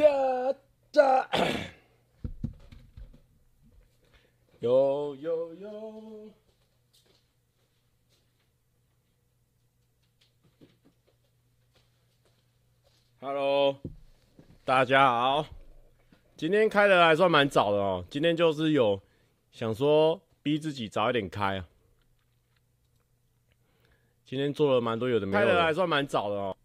恰恰，有有有。Hello，大家好。今天开的还算蛮早的哦。今天就是有想说逼自己早一点开啊。今天做了蛮多有的没有的，开的还算蛮早的哦。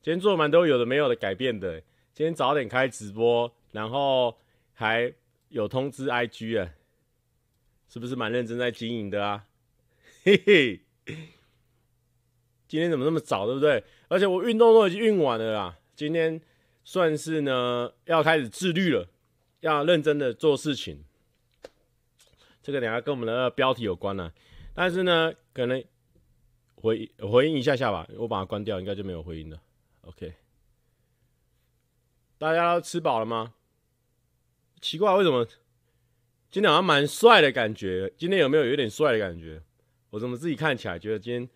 今天做了蛮多有的没有的改变的。今天早点开直播，然后还有通知 IG 啊，是不是蛮认真在经营的啊？嘿嘿，今天怎么那么早，对不对？而且我运动都已经运完了啦。今天算是呢要开始自律了，要认真的做事情。这个等下跟我们的标题有关了，但是呢，可能回回应一下下吧，我把它关掉，应该就没有回音了。OK，大家都吃饱了吗？奇怪，为什么今天好像蛮帅的感觉？今天有没有有点帅的感觉？我怎么自己看起来觉得今天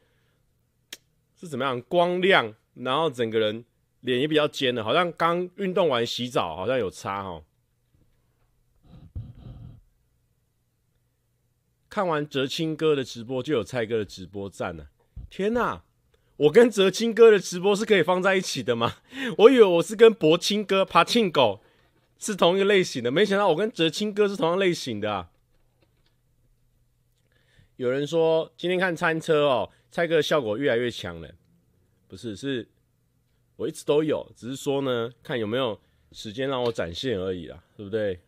是怎么样？光亮，然后整个人脸也比较尖的，好像刚运动完洗澡，好像有差哦。看完哲青哥的直播，就有蔡哥的直播赞了。天哪！我跟哲青哥的直播是可以放在一起的吗？我以为我是跟博青哥、爬庆狗是同一个类型的，没想到我跟哲青哥是同样类型的啊！有人说今天看餐车哦，蔡哥效果越来越强了，不是，是我一直都有，只是说呢，看有没有时间让我展现而已啦，对不对？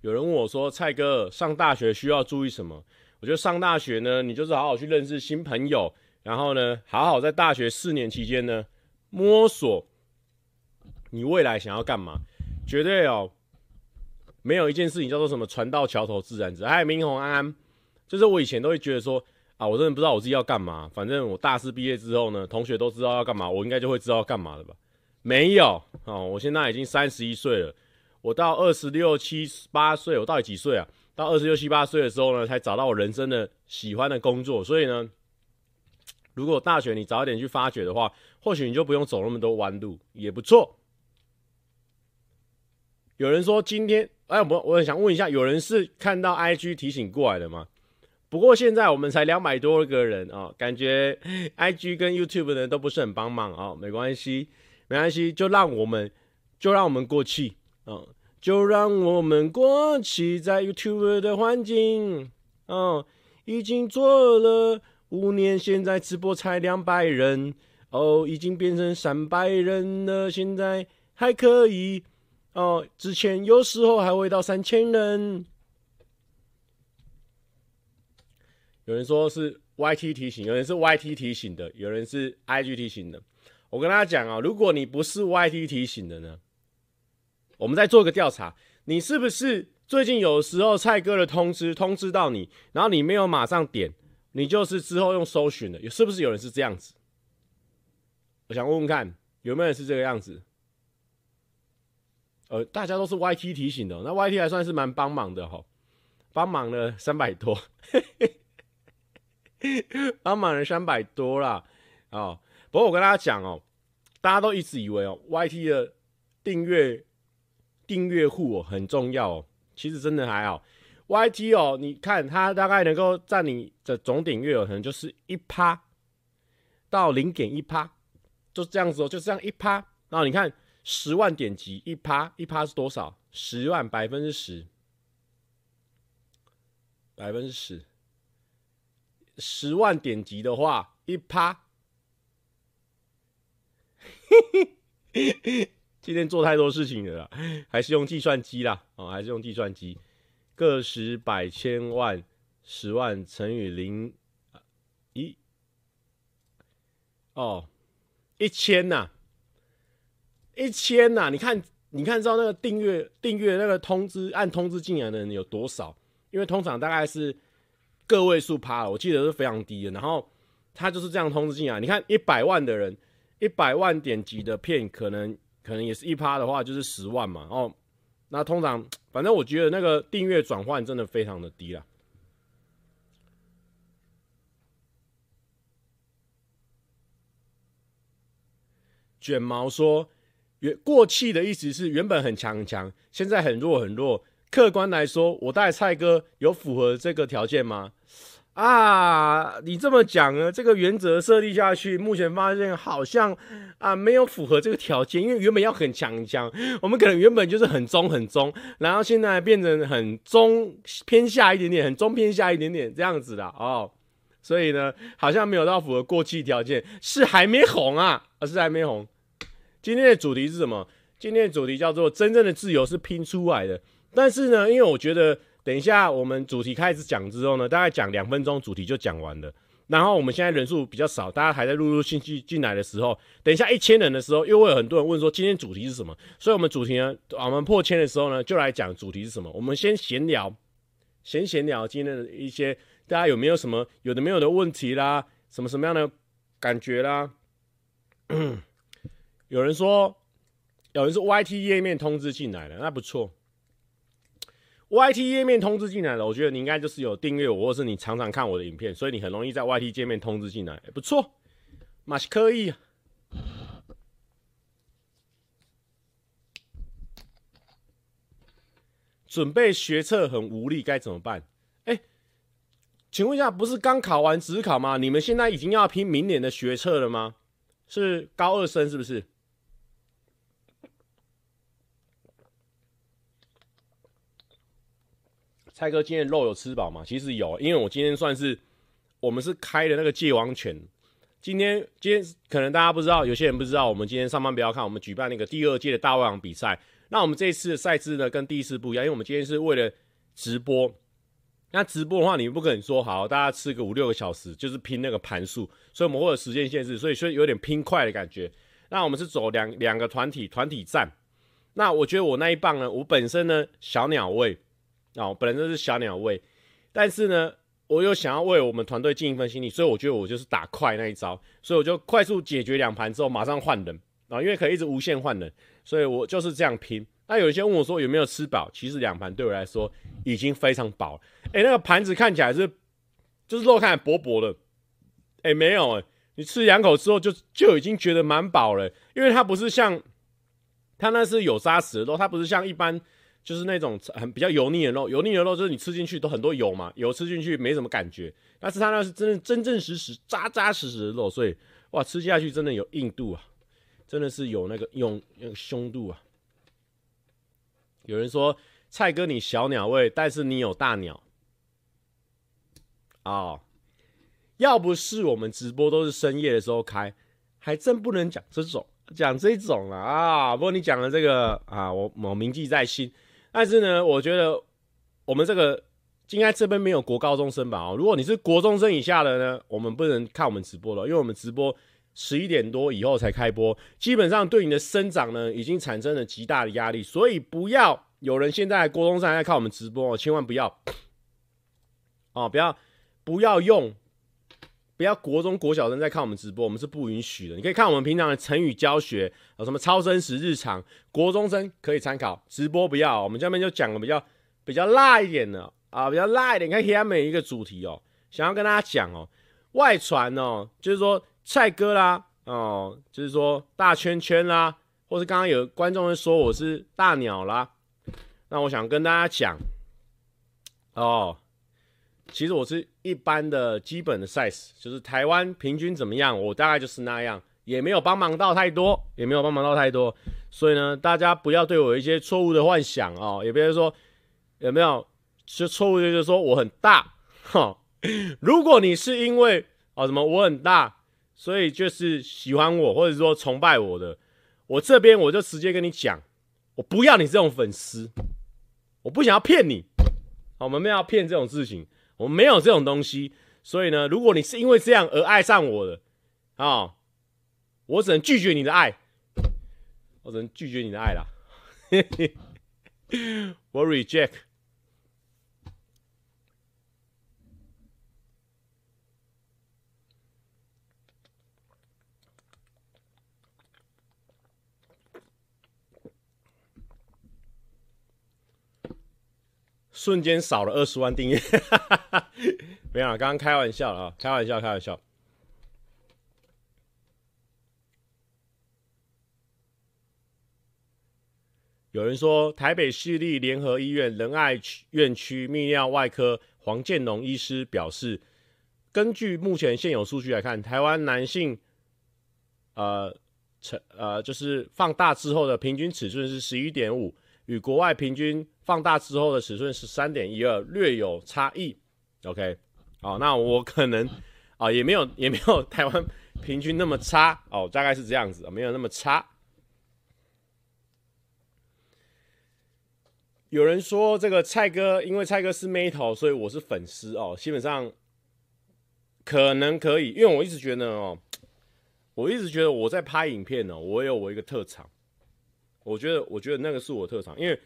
有人问我说，蔡哥上大学需要注意什么？我觉得上大学呢，你就是好好去认识新朋友，然后呢，好好在大学四年期间呢，摸索你未来想要干嘛。绝对哦，没有一件事情叫做什么船到桥头自然直。哎，明宏安，就是我以前都会觉得说啊，我真的不知道我自己要干嘛。反正我大四毕业之后呢，同学都知道要干嘛，我应该就会知道要干嘛了吧？没有哦，我现在已经三十一岁了，我到二十六七八岁，我到底几岁啊？到二十六七八岁的时候呢，才找到我人生的喜欢的工作。所以呢，如果大学你早一点去发掘的话，或许你就不用走那么多弯路，也不错。有人说今天，哎，我我很想问一下，有人是看到 IG 提醒过来的吗？不过现在我们才两百多个人啊、感觉 IG 跟 YouTube 的人都不是很帮忙啊、没关系，没关系，就让我们就让我们过去，嗯。就让我们过去在 YouTube 的环境，哦，已经做了五年，现在直播才两百人，哦，已经变成三百人了，现在还可以，哦，之前有时候还会到三千人。有人说是 YT 提醒，有人是 YT 提醒的，有人是 IG 提醒的。我跟大家讲啊，如果你不是 YT 提醒的呢？我们再做个调查，你是不是最近有时候蔡哥的通知通知到你，然后你没有马上点，你就是之后用搜寻的，是不是有人是这样子？我想问问看，有没有人是这个样子？呃，大家都是 YT 提醒的，那 YT 还算是蛮帮忙的哈，帮忙了三百多，帮忙了三百多啦。哦。不过我跟大家讲哦，大家都一直以为哦，YT 的订阅。订阅户哦很重要哦，其实真的还好。YT 哦，你看它大概能够占你的总点阅哦，可能就是一趴到零点一趴，就这样子哦，就这样一趴。然后你看十万点击一趴，一趴是多少？十万百分之十，百分之十，十万点击的话一趴。今天做太多事情了啦，还是用计算机啦，哦，还是用计算机，个十百千万十万乘以零一，哦，一千呐，一千呐，你看，你看知道那个订阅订阅那个通知按通知进来的人有多少？因为通常大概是个位数趴了，我记得是非常低的。然后他就是这样通知进来，你看一百万的人，一百万点击的片可能。可能也是一趴的话，就是十万嘛。哦，那通常 反正我觉得那个订阅转换真的非常的低啦。卷毛说，原过气的意思是原本很强很强，现在很弱很弱。客观来说，我带蔡哥有符合这个条件吗？啊，你这么讲呢？这个原则设立下去，目前发现好像啊没有符合这个条件，因为原本要很强很强，我们可能原本就是很中很中，然后现在变成很中偏下一点点，很中偏下一点点这样子的哦。所以呢，好像没有到符合过气条件，是还没红啊，而是还没红。今天的主题是什么？今天的主题叫做“真正的自由是拼出来的”。但是呢，因为我觉得等一下我们主题开始讲之后呢，大概讲两分钟，主题就讲完了。然后我们现在人数比较少，大家还在陆陆续续进来的时候，等一下一千人的时候，又会有很多人问说今天主题是什么？所以，我们主题呢，我们破千的时候呢，就来讲主题是什么。我们先闲聊，闲闲聊今天的一些大家有没有什么有的没有的问题啦，什么什么样的感觉啦？有人说，有人说 YT 页面通知进来了，那不错。YT 页面通知进来了，我觉得你应该就是有订阅我，或是你常常看我的影片，所以你很容易在 YT 界面通知进来，不错，马是可以。准备学测很无力，该怎么办？哎，请问一下，不是刚考完指考吗？你们现在已经要拼明年的学测了吗？是高二生是不是？蔡哥今天肉有吃饱吗？其实有，因为我今天算是我们是开的那个界王犬。今天今天可能大家不知道，有些人不知道，我们今天上班不要看，我们举办那个第二届的大胃王比赛。那我们这一次的赛制呢，跟第一次不一样，因为我们今天是为了直播。那直播的话，你不可能说好大家吃个五六个小时，就是拼那个盘数，所以我们会有时间限制，所以所以有点拼快的感觉。那我们是走两两个团体团体战。那我觉得我那一棒呢，我本身呢小鸟胃。哦，本来就是小鸟胃，但是呢，我又想要为我们团队尽一份心力，所以我觉得我就是打快那一招，所以我就快速解决两盘之后，马上换人啊，因为可以一直无限换人，所以我就是这样拼。那有一些问我说有没有吃饱，其实两盘对我来说已经非常饱了。哎，那个盘子看起来是就是肉看起来薄薄的，哎，没有哎，你吃两口之后就就已经觉得蛮饱了，因为它不是像它那是有扎实的肉，它不是像一般。就是那种很比较油腻的肉，油腻的肉就是你吃进去都很多油嘛，油吃进去没什么感觉。但是它那是真正真正实实扎扎实实的肉，所以哇，吃下去真的有硬度啊，真的是有那个用那个胸度啊。有人说蔡哥你小鸟胃，但是你有大鸟哦。要不是我们直播都是深夜的时候开，还真不能讲这种讲这种了啊。不过你讲的这个啊，我我铭记在心。但是呢，我觉得我们这个应该这边没有国高中生吧？哦，如果你是国中生以下的呢，我们不能看我们直播了，因为我们直播十一点多以后才开播，基本上对你的生长呢已经产生了极大的压力，所以不要有人现在国中生还在看我们直播，千万不要哦，不要不要用。不要国中国小生在看我们直播，我们是不允许的。你可以看我们平常的成语教学，有什么超真实日常，国中生可以参考。直播不要，我们下面就讲的比较比较辣一点的啊，比较辣一点。你看下面一个主题哦，想要跟大家讲哦，外传哦，就是说蔡哥啦，哦，就是说大圈圈啦，或是刚刚有观众会说我是大鸟啦，那我想跟大家讲哦。其实我是一般的基本的 size，就是台湾平均怎么样，我大概就是那样，也没有帮忙到太多，也没有帮忙到太多，所以呢，大家不要对我有一些错误的幻想哦，也不要说有没有就错误的就是说我很大哈。如果你是因为哦什么我很大，所以就是喜欢我或者说崇拜我的，我这边我就直接跟你讲，我不要你这种粉丝，我不想要骗你，我们没有要骗这种事情。我没有这种东西，所以呢，如果你是因为这样而爱上我的，啊、哦，我只能拒绝你的爱，我只能拒绝你的爱啦，我 reject。瞬间少了二十万订阅，没有，刚刚开玩笑了啊，开玩笑，开玩笑。有人说台北市立联合医院仁爱院区泌尿外科黄建龙医师表示，根据目前现有数据来看，台湾男性呃成呃就是放大之后的平均尺寸是十一点五，与国外平均放大之后的尺寸是三点一二，略有差异。OK，好，那我可能啊、也没有也没有台湾平均那么差哦，大概是这样子，没有那么差。有人说这个蔡哥，因为蔡哥是 Metal，，所以我是粉丝哦。基本上可能可以，因为我一直觉得哦，我一直觉得我在拍影片呢，我有我一个特长。我觉得，我觉得那个是我特长，因为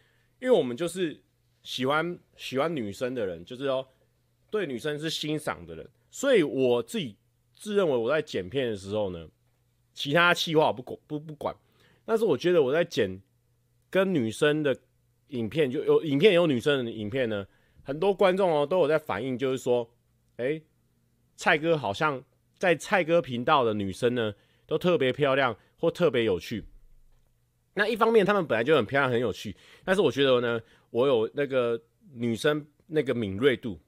因为我们就是喜欢喜欢女生的人，就是说对女生是欣赏的人，所以我自己自认为我在剪片的时候呢，其他气话我不管不不管，但是我觉得我在剪跟女生的。影片就有影片有女生的影片呢，很多观众哦都有在反映，就是说，哎、蔡哥好像在蔡哥频道的女生呢都特别漂亮或特别有趣。那一方面他们本来就很漂亮很有趣，但是我觉得呢，我有那个女生那个敏锐度，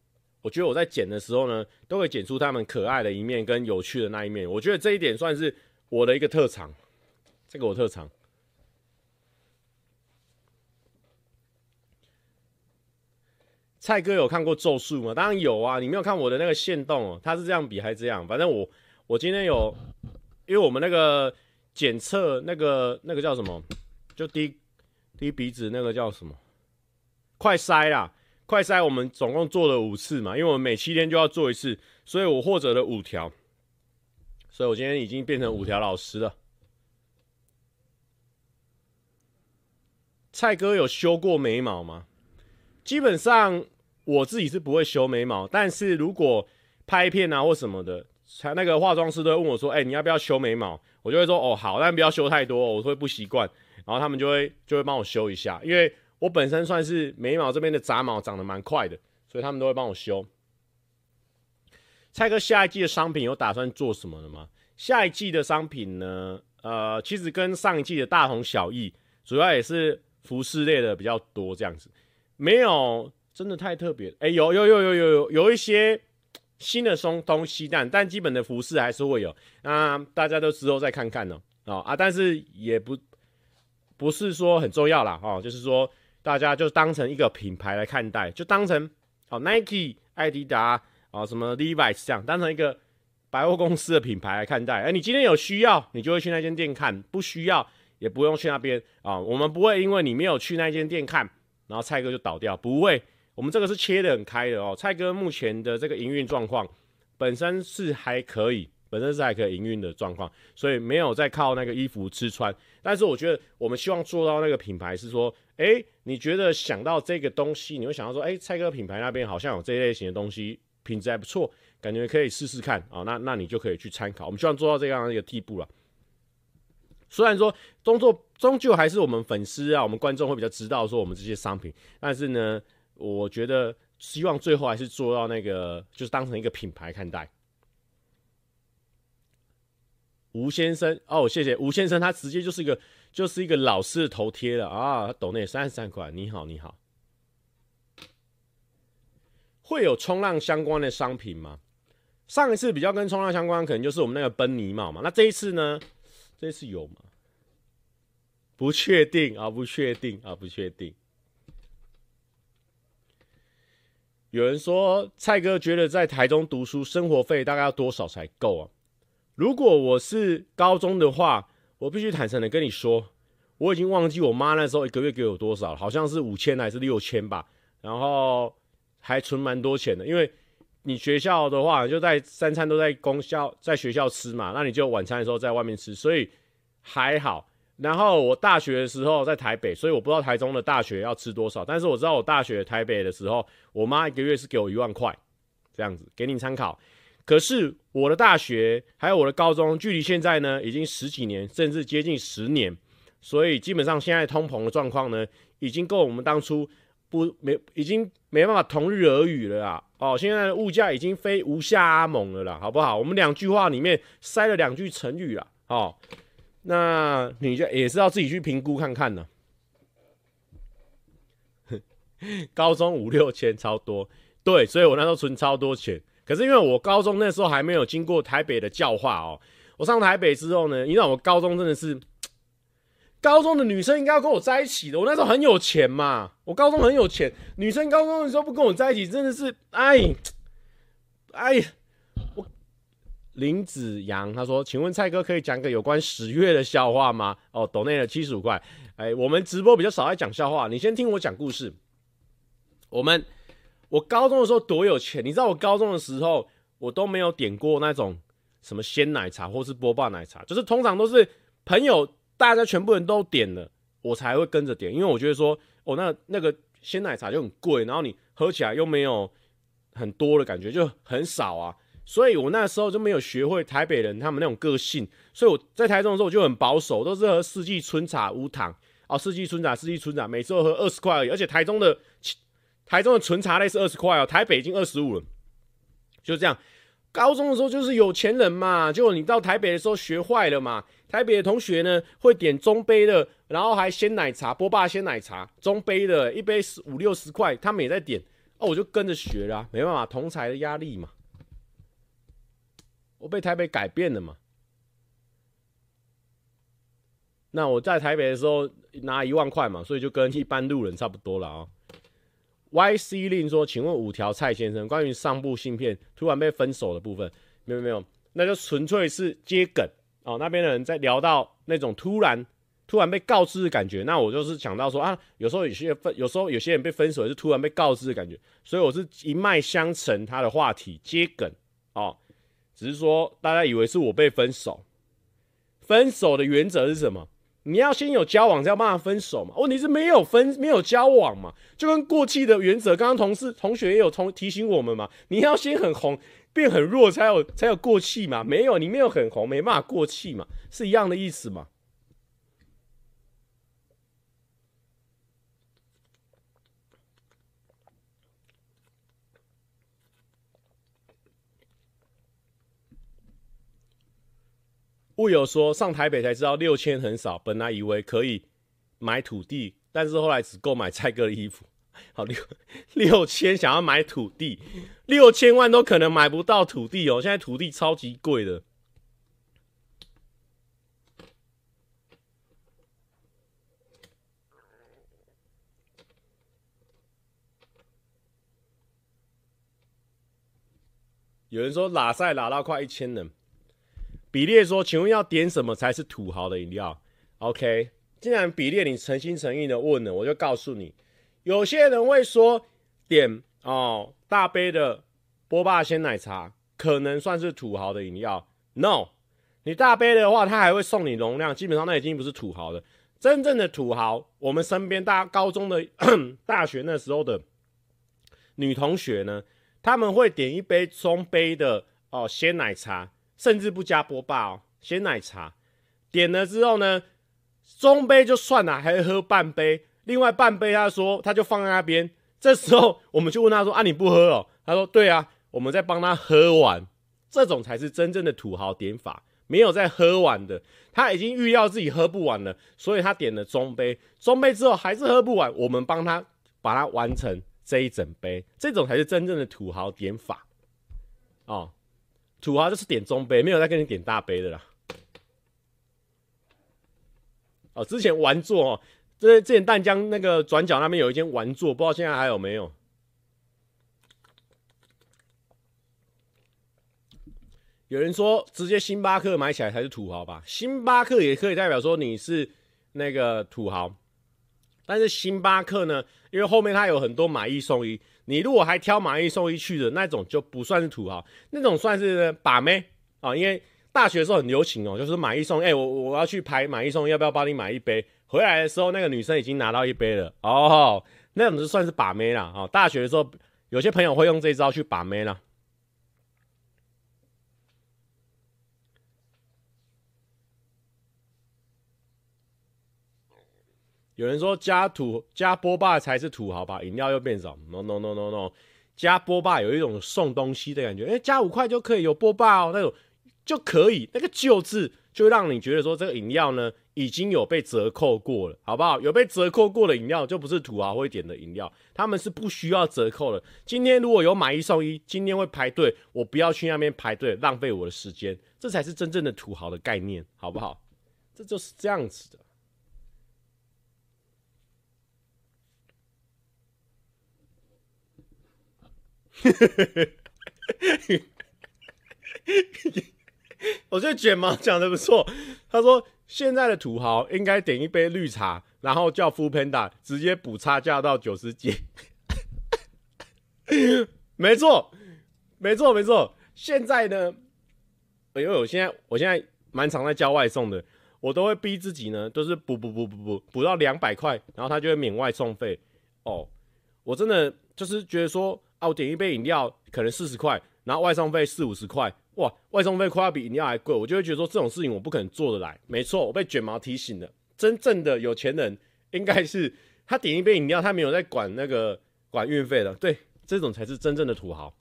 我觉得我在剪的时候呢，都会剪出他们可爱的一面跟有趣的那一面。我觉得这一点算是我的一个特长，这个我特长。蔡哥有看过咒术吗？当然有啊！你没有看我的那个线动哦，他是这样比还是这样？反正我我今天有，因为我们那个检测那个那个叫什么，就滴滴鼻子那个叫什么？快筛啦，快筛我们总共做了五次嘛，因为我们每七天就要做一次，所以我获得了五条，所以我今天已经变成五条老师了。蔡哥有修过眉毛吗？基本上。我自己是不会修眉毛，但是如果拍片啊或什么的，他那个化妆师都会问我说：“哎、你要不要修眉毛？”我就会说：“哦，好，但不要修太多，我会不习惯。”然后他们就会就会帮我修一下，因为我本身算是眉毛这边的杂毛长得蛮快的，所以他们都会帮我修。蔡哥，下一季的商品有打算做什么了吗？下一季的商品呢？呃，其实跟上一季的大同小异，主要也是服饰类的比较多，这样子没有。真的太特别，哎、有有有有有有有一些新的松东西，但但基本的服饰还是会有，那大家都之后再看看呢、哦啊，但是也不不是说很重要啦，哦，就是说大家就当成一个品牌来看待，就当成哦 Nike、艾迪达啊什么 Levi's 这样，当成一个百货公司的品牌来看待，哎、你今天有需要，你就会去那间店看，不需要也不用去那边啊、我们不会因为你没有去那间店看，然后蔡哥就倒掉，不会。我们这个是切得很开的哦，蔡哥目前的这个营运状况本身是还可以，本身是还可以营运的状况，所以没有在靠那个衣服吃穿。但是我觉得我们希望做到那个品牌是说，哎，你觉得想到这个东西，你会想到说，哎，蔡哥品牌那边好像有这一类型的东西，品质还不错，感觉可以试试看啊、哦。那那你就可以去参考。我们希望做到这样的一个地步了。虽然说终作终究还是我们粉丝啊，我们观众会比较知道说我们这些商品，但是呢。我觉得希望最后还是做到那个，就是当成一个品牌看待。吴先生哦，谢谢吴先生，他直接就是一个就是一个老式的头贴了啊，他抖内三十三块，你好你好。会有冲浪相关的商品吗？上一次比较跟冲浪相关，可能就是我们那个奔尼帽嘛。那这一次呢？这一次有吗？不确定啊，不确定啊，不确定。有人说，蔡哥觉得在台中读书生活费大概要多少才够啊？如果我是高中的话，我必须坦诚的跟你说，我已经忘记我妈那时候一个月给我多少了，好像是五千还是六千吧。然后还存蛮多钱的，因为你学校的话就在三餐都在公校在学校吃嘛，那你就晚餐的时候在外面吃，所以还好。然后我大学的时候在台北，所以我不知道台中的大学要吃多少。但是我知道我大学台北的时候，我妈一个月是给我一万块，这样子给你参考。可是我的大学还有我的高中，距离现在呢已经十几年，甚至接近十年，所以基本上现在通膨的状况呢，已经够我们当初不没已经没办法同日而语了啦。哦，现在的物价已经非吴下阿蒙了啦，好不好？我们两句话里面塞了两句成语啦，哦。那你就也是要自己去评估看看呢。高中五六千超多，对，所以我那时候存超多钱。可是因为我高中那时候还没有经过台北的教化哦，我上台北之后呢，你知道我高中真的是，高中的女生应该要跟我在一起的。我那时候很有钱嘛，我高中很有钱，女生高中的时候不跟我在一起，真的是哎，哎，林子阳他说，请问蔡哥可以讲个有关十月的笑话吗？哦，抖内了七十五块。哎，我们直播比较少爱讲笑话，你先听我讲故事。我们。我高中的时候多有钱，你知道我高中的时候，我都没有点过那种什么鲜奶茶或是波霸奶茶，就是通常都是朋友大家全部人都点了，我才会跟着点，因为我觉得说，哦，那那个鲜奶茶就很贵，然后你喝起来又没有很多的感觉，就很少啊，所以我那时候就没有学会台北人他们那种个性，所以我在台中的时候我就很保守，都是喝四季春茶无糖哦，四季春茶，四季春茶，每次都喝二十块而已，而且台中的。台中的纯茶类是二十块哦，台北已经二十五了，就这样。高中的时候就是有钱人嘛，就你到台北的时候学坏了嘛。台北的同学呢会点中杯的，然后还鲜奶茶，波霸鲜奶茶，中杯的一杯十五六十块，他们也在点哦，我就跟着学了啊，没办法，同侪的压力嘛。我被台北改变了嘛。那我在台北的时候拿一万块嘛，所以就跟一般路人差不多了啊。YC 令说：“请问五条蔡先生，关于上部新片突然被分手的部分，没有没有，那就纯粹是接梗哦。那边的人在聊到那种突然突然被告知的感觉，那我就是想到说啊，有时候有些分，有时候有些人被分手是突然被告知的感觉，所以我是一脉相承他的话题接梗哦。只是说大家以为是我被分手，分手的原则是什么？”你要先有交往，才要办法分手嘛？问题是没有分，没有交往嘛？就跟过气的原则，刚刚同事同学也有同提醒我们嘛？你要先很红，变很弱，才有才有过气嘛？没有，你没有很红，没办法过气嘛？是一样的意思嘛？物有说上台北才知道六千很少，本来以为可以买土地，但是后来只够买蔡哥的衣服。好，六六千想要买土地，六千万都可能买不到土地哦。现在土地超级贵的。有人说拉赛拉到快一千人。比列说：“请问要点什么才是土豪的饮料？”OK，既然比列你诚心诚意的问了，我就告诉你，有些人会说点哦大杯的波霸鲜奶茶可能算是土豪的饮料。No，你大杯的话，他还会送你容量，基本上那已经不是土豪的。真正的土豪，我们身边大高中的、大学那时候的女同学呢，他们会点一杯中杯的哦鲜奶茶。甚至不加波霸哦，鲜奶茶点了之后呢，中杯就算了，还喝半杯，另外半杯他说他就放在那边。这时候我们就问他说：“啊，你不喝哦？”他说：“对啊，我们在帮他喝完。”这种才是真正的土豪点法，没有在喝完的，他已经预料自己喝不完了，所以他点了中杯。中杯之后还是喝不完，我们帮他把它完成这一整杯，这种才是真正的土豪点法哦。土豪就是点中杯，没有再跟你点大杯的啦。哦，之前玩座哦，这之前淡江那个转角那边有一间玩座，不知道现在还有没有。有人说直接星巴克买起来才是土豪吧？星巴克也可以代表说你是那个土豪，但是星巴克呢，因为后面它有很多买一送一。你如果还挑买一送一去的那种，就不算是土豪，那种算是把妹啊。因为大学的时候很流行哦，就是买一送。哎、我我要去排买一送一，要不要帮你买一杯？回来的时候，那个女生已经拿到一杯了哦，那种就算是把妹啦。啊。大学的时候，有些朋友会用这招去把妹啦。有人说加土加波霸才是土豪吧？饮料又变少。No no no no no，加波霸有一种送东西的感觉。哎、加五块就可以有波霸哦，那种就可以。那个“就”字就让你觉得说这个饮料呢已经有被折扣过了，好不好？有被折扣过的饮料就不是土豪会点的饮料，他们是不需要折扣的。今天如果有买一送一，今天会排队，我不要去那边排队，浪费我的时间，这才是真正的土豪的概念，好不好？这就是这样子的。我觉得卷毛讲的不错。他说现在的土豪应该点一杯绿茶，然后叫 Foodpanda 直接补差价到九十几。没错，没错，没错。现在呢，因为我现在我现在蛮常在叫外送的，我都会逼自己呢，都是补补补补补补到两百块，然后他就会免外送费。哦，我真的就是觉得说。啊，我点一杯饮料可能四十块，然后外送费四五十块，哇，外送费快要比饮料还贵，我就会觉得说这种事情我不可能做得来。没错，我被卷毛提醒了，真正的有钱人应该是他点一杯饮料，他没有在管那个管运费的，对，这种才是真正的土豪。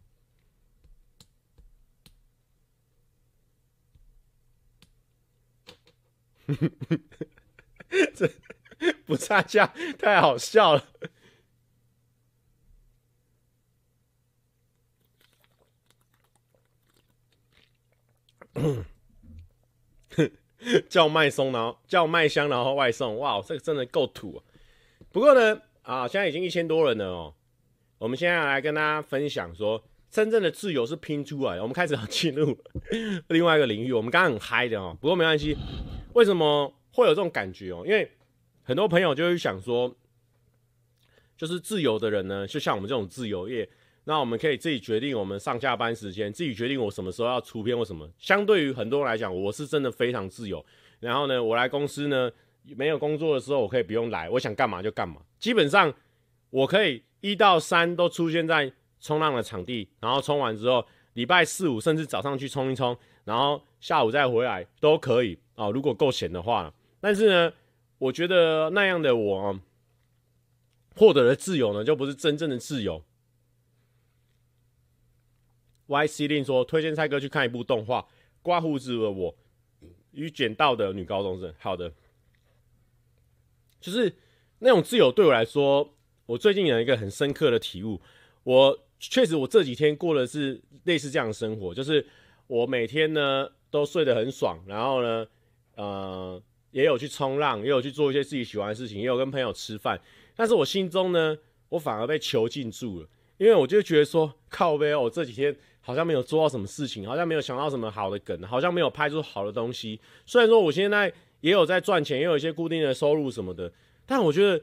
这 不差价，太好笑了。叫麦松，然后叫麦香，然后外送，哇，这个真的够土啊！不过呢，啊，现在已经一千多人了哦。我们现在来跟大家分享说，真正的自由是拼出来的。我们开始要进入 另外一个领域。我们刚刚很嗨的哦，不过没关系。为什么会有这种感觉哦？因为很多朋友就会想说，就是自由的人呢，就像我们这种自由业。那我们可以自己决定我们上下班时间，自己决定我什么时候要出片或什么。相对于很多人来讲，我是真的非常自由。然后呢，我来公司呢，没有工作的时候，我可以不用来，我想干嘛就干嘛。基本上，我可以一到三都出现在冲浪的场地，然后冲完之后，礼拜四五甚至早上去冲一冲，然后下午再回来都可以啊。如果够闲的话，但是呢，我觉得那样的我获得的自由呢，就不是真正的自由。Y C 令说：“推荐蔡哥去看一部动画《刮胡子的我与捡到的女高中生》。”好的，就是那种自由对我来说，我最近有一个很深刻的体悟。我确实，我这几天过的是类似这样的生活，就是我每天呢都睡得很爽，然后呢，呃，也有去冲浪，也有去做一些自己喜欢的事情，也有跟朋友吃饭。但是我心中呢，我反而被囚禁住了，因为我就觉得说，靠北，我这几天。好像没有做到什么事情，好像没有想到什么好的梗，好像没有拍出好的东西。虽然说我现在也有在赚钱，也有一些固定的收入什么的，但我觉得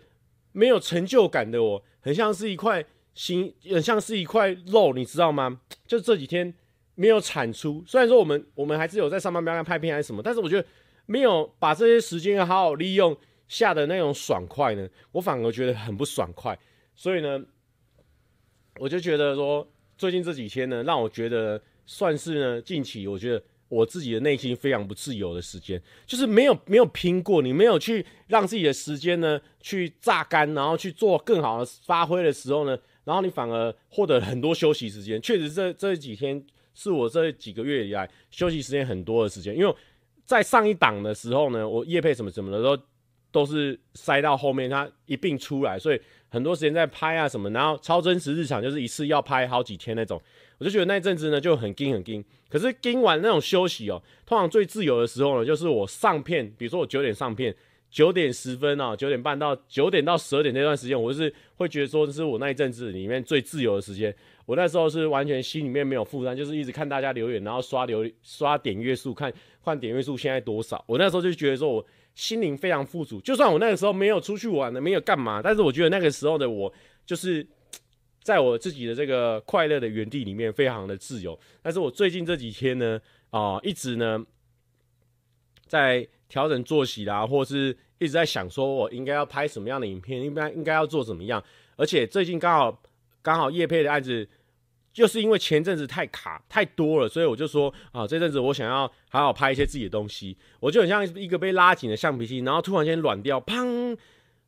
没有成就感的我，很像是一块心，很像是一块肉，你知道吗？就这几天没有产出。虽然说我们我们还是有在上班，不要拍片还是什么，但是我觉得没有把这些时间好好利用下的那种爽快呢，我反而觉得很不爽快。所以呢，我就觉得说。最近这几天呢，让我觉得算是呢，近期我觉得我自己的内心非常不自由的时间，就是没有没有拼过，你没有去让自己的时间呢去榨干，然后去做更好的发挥的时候呢，然后你反而获得很多休息时间。确实这这几天是我这几个月以来休息时间很多的时间，因为在上一档的时候呢，我业配什么什么的都都是塞到后面，它一并出来，所以。很多时间在拍啊什么，然后超真实日常就是一次要拍好几天那种，我就觉得那阵子呢就很紧很紧。可是紧完那种休息哦，通常最自由的时候呢，就是我上片，比如说我九点上片，九点十分啊，九点半到九点到十二点那段时间，我就是会觉得说这是我那一阵子里面最自由的时间。我那时候是完全心里面没有负担，就是一直看大家留言，然后刷留刷点阅数，看换点阅数现在多少。我那时候就觉得说我。心灵非常富足，就算我那个时候没有出去玩的，没有干嘛，但是我觉得那个时候的我，就是在我自己的这个快乐的园地里面，非常的自由。但是我最近这几天呢，啊、一直呢在调整作息啦，或是一直在想说我应该要拍什么样的影片，应该应该要做怎么样。而且最近刚好刚好叶配的案子。就是因为前阵子太卡太多了，所以我就说啊，这阵子我想要好好拍一些自己的东西，我就很像一个被拉紧的橡皮筋，然后突然间软掉，砰，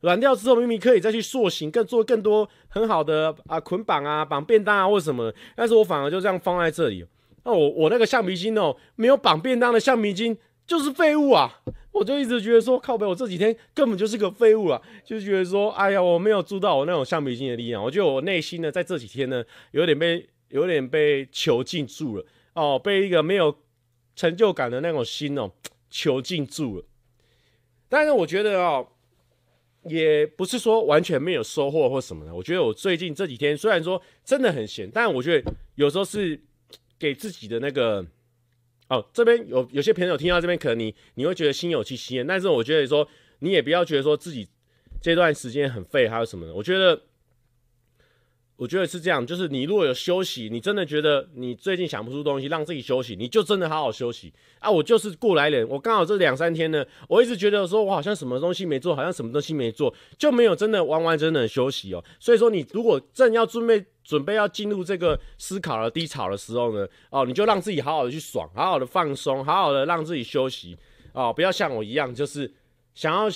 软掉之后明明可以再去塑形，更做更多很好的啊捆绑啊绑便当啊或什么，但是我反而就这样放在这里。那我我那个橡皮筋哦，没有绑便当的橡皮筋就是废物啊！我就一直觉得说，靠北，我这几天根本就是个废物啊！就是觉得说，哎呀，我没有做到我那种橡皮筋的力量。我觉得我内心呢，在这几天呢，有点被有点被囚禁住了哦，被一个没有成就感的那种心哦囚禁住了。但是我觉得哦，也不是说完全没有收获或什么的。我觉得我最近这几天虽然说真的很闲，但我觉得有时候是给自己的那个。这边有有些朋友听到这边，可能你你会觉得心有戚戚焉，但是我觉得说你也不要觉得说自己这段时间很废，还有什么的。我觉得，我觉得是这样，就是你如果有休息，你真的觉得你最近想不出东西，让自己休息，你就真的好好休息啊！我就是过来人，我刚好这两三天呢，我一直觉得说我好像什么东西没做，好像什么东西没做，就没有真的完完整整的休息哦。所以说，你如果正要准备。准备要进入这个思考的低潮的时候呢，哦，你就让自己好好的去爽，好好的放松，好好的让自己休息，哦，不要像我一样，就是想要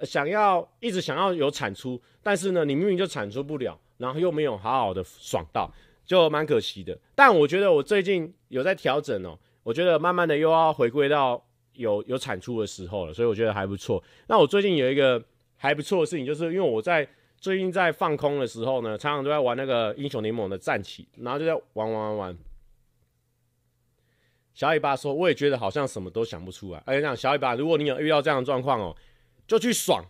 想要一直想要有产出，但是呢，你明明就产出不了，然后又没有好好的爽到，就蛮可惜的。但我觉得我最近有在调整哦，我觉得慢慢的又要回归到有有产出的时候了，所以我觉得还不错。那我最近有一个还不错的事情，就是因为我在。最近在放空的时候呢，常常都在玩那个英雄联盟的战棋，然后就在玩玩玩玩。小尾巴说：“我也觉得好像什么都想不出来。”而且讲小尾巴，如果你有遇到这样的状况哦，就去爽，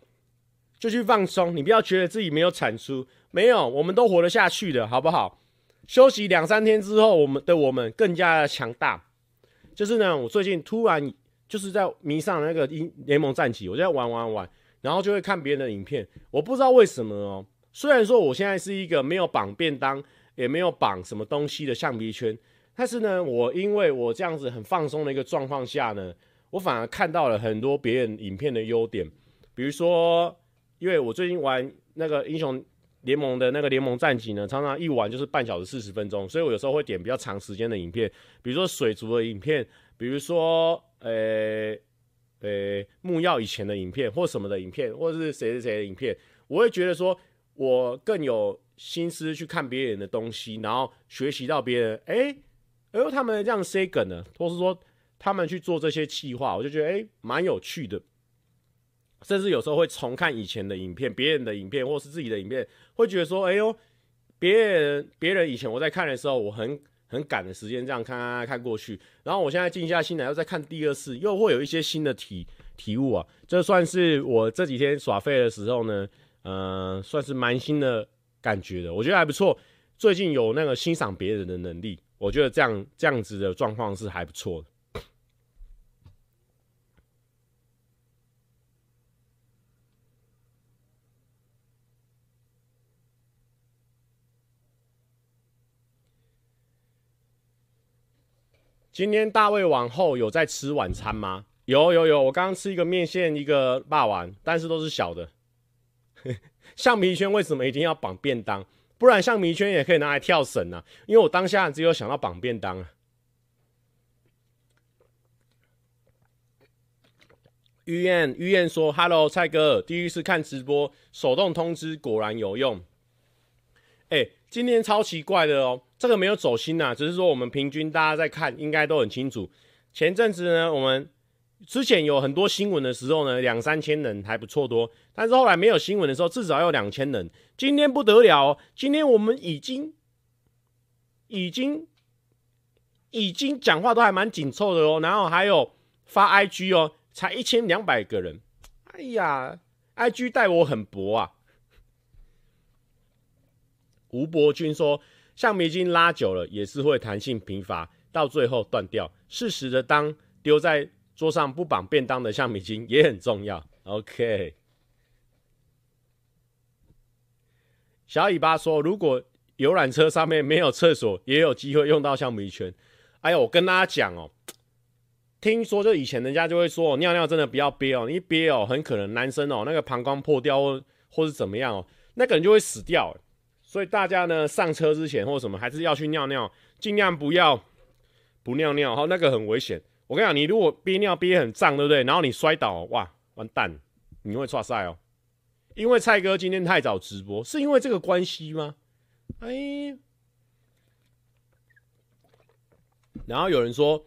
就去放松，你不要觉得自己没有产出，没有，我们都活得下去的，好不好？休息两三天之后，我们的我们更加的强大。就是呢，我最近突然就是在迷上那个英联盟战棋，我在玩玩玩。然后就会看别人的影片，我不知道为什么哦。虽然说我现在是一个没有绑便当，也没有绑什么东西的橡皮圈，但是呢，我因为我这样子很放松的一个状况下呢，我反而看到了很多别人影片的优点。比如说，因为我最近玩那个英雄联盟的那个联盟战绩呢，常常一玩就是半小时四十分钟，所以我有时候会点比较长时间的影片，比如说水族的影片，比如说呃。呃，木曜以前的影片，或什么的影片，或者是谁谁谁的影片，我会觉得说，我更有心思去看别人的东西，然后学习到别人，哎，哎呦，他们这样 say 梗呢，或是说他们去做这些企划，我就觉得哎，蛮有趣的。甚至有时候会重看以前的影片，别人的影片，或是自己的影片，会觉得说，哎呦，别人别人以前我在看的时候，我很。很赶的时间，这样看看看过去，然后我现在静下心来，又再看第二次，又会有一些新的体体悟啊。这算是我这几天耍废的时候呢，呃，算是蛮新的感觉的，我觉得还不错。最近有那个欣赏别人的能力，我觉得这样这样子的状况是还不错的。今天大胃王后有在吃晚餐吗？有有有，我刚刚吃一个面线，一个霸王，但是都是小的。橡皮圈为什么一定要绑便当？不然橡皮圈也可以拿来跳绳啊。因为我当下只有想到绑便当啊。玉燕玉燕说：“Hello，蔡哥，第一次看直播，手动通知果然有用。”哎，今天超奇怪的哦。这个没有走心呐、啊，只是说我们平均大家在看，应该都很清楚。前阵子呢，我们之前有很多新闻的时候呢，两三千人还不错多，但是后来没有新闻的时候，至少要两千人。今天不得了、哦，今天我们已经已经已经讲话都还蛮紧凑的哦，然后还有发 IG 哦，才一千两百个人。哎呀，IG 待我很薄啊。吴伯君说。橡皮筋拉久了也是会弹性疲乏，到最后断掉。适时的当丢在桌上不绑便当的橡皮筋也很重要。OK，小尾巴说，如果游览车上面没有厕所，也有机会用到橡皮圈。哎呦，我跟大家讲哦，听说就以前人家就会说，尿尿真的不要憋哦，你一憋哦，很可能男生哦那个膀胱破掉或或是怎么样哦，那个人就会死掉。所以大家呢，上车之前或什么还是要去尿尿，尽量不要不尿尿，哈，那个很危险。我跟你讲，你如果憋尿憋很胀，对不对？然后你摔倒，哇，完蛋，你会剉赛哦。因为蔡哥今天太早直播，是因为这个关系吗？哎，然后有人说，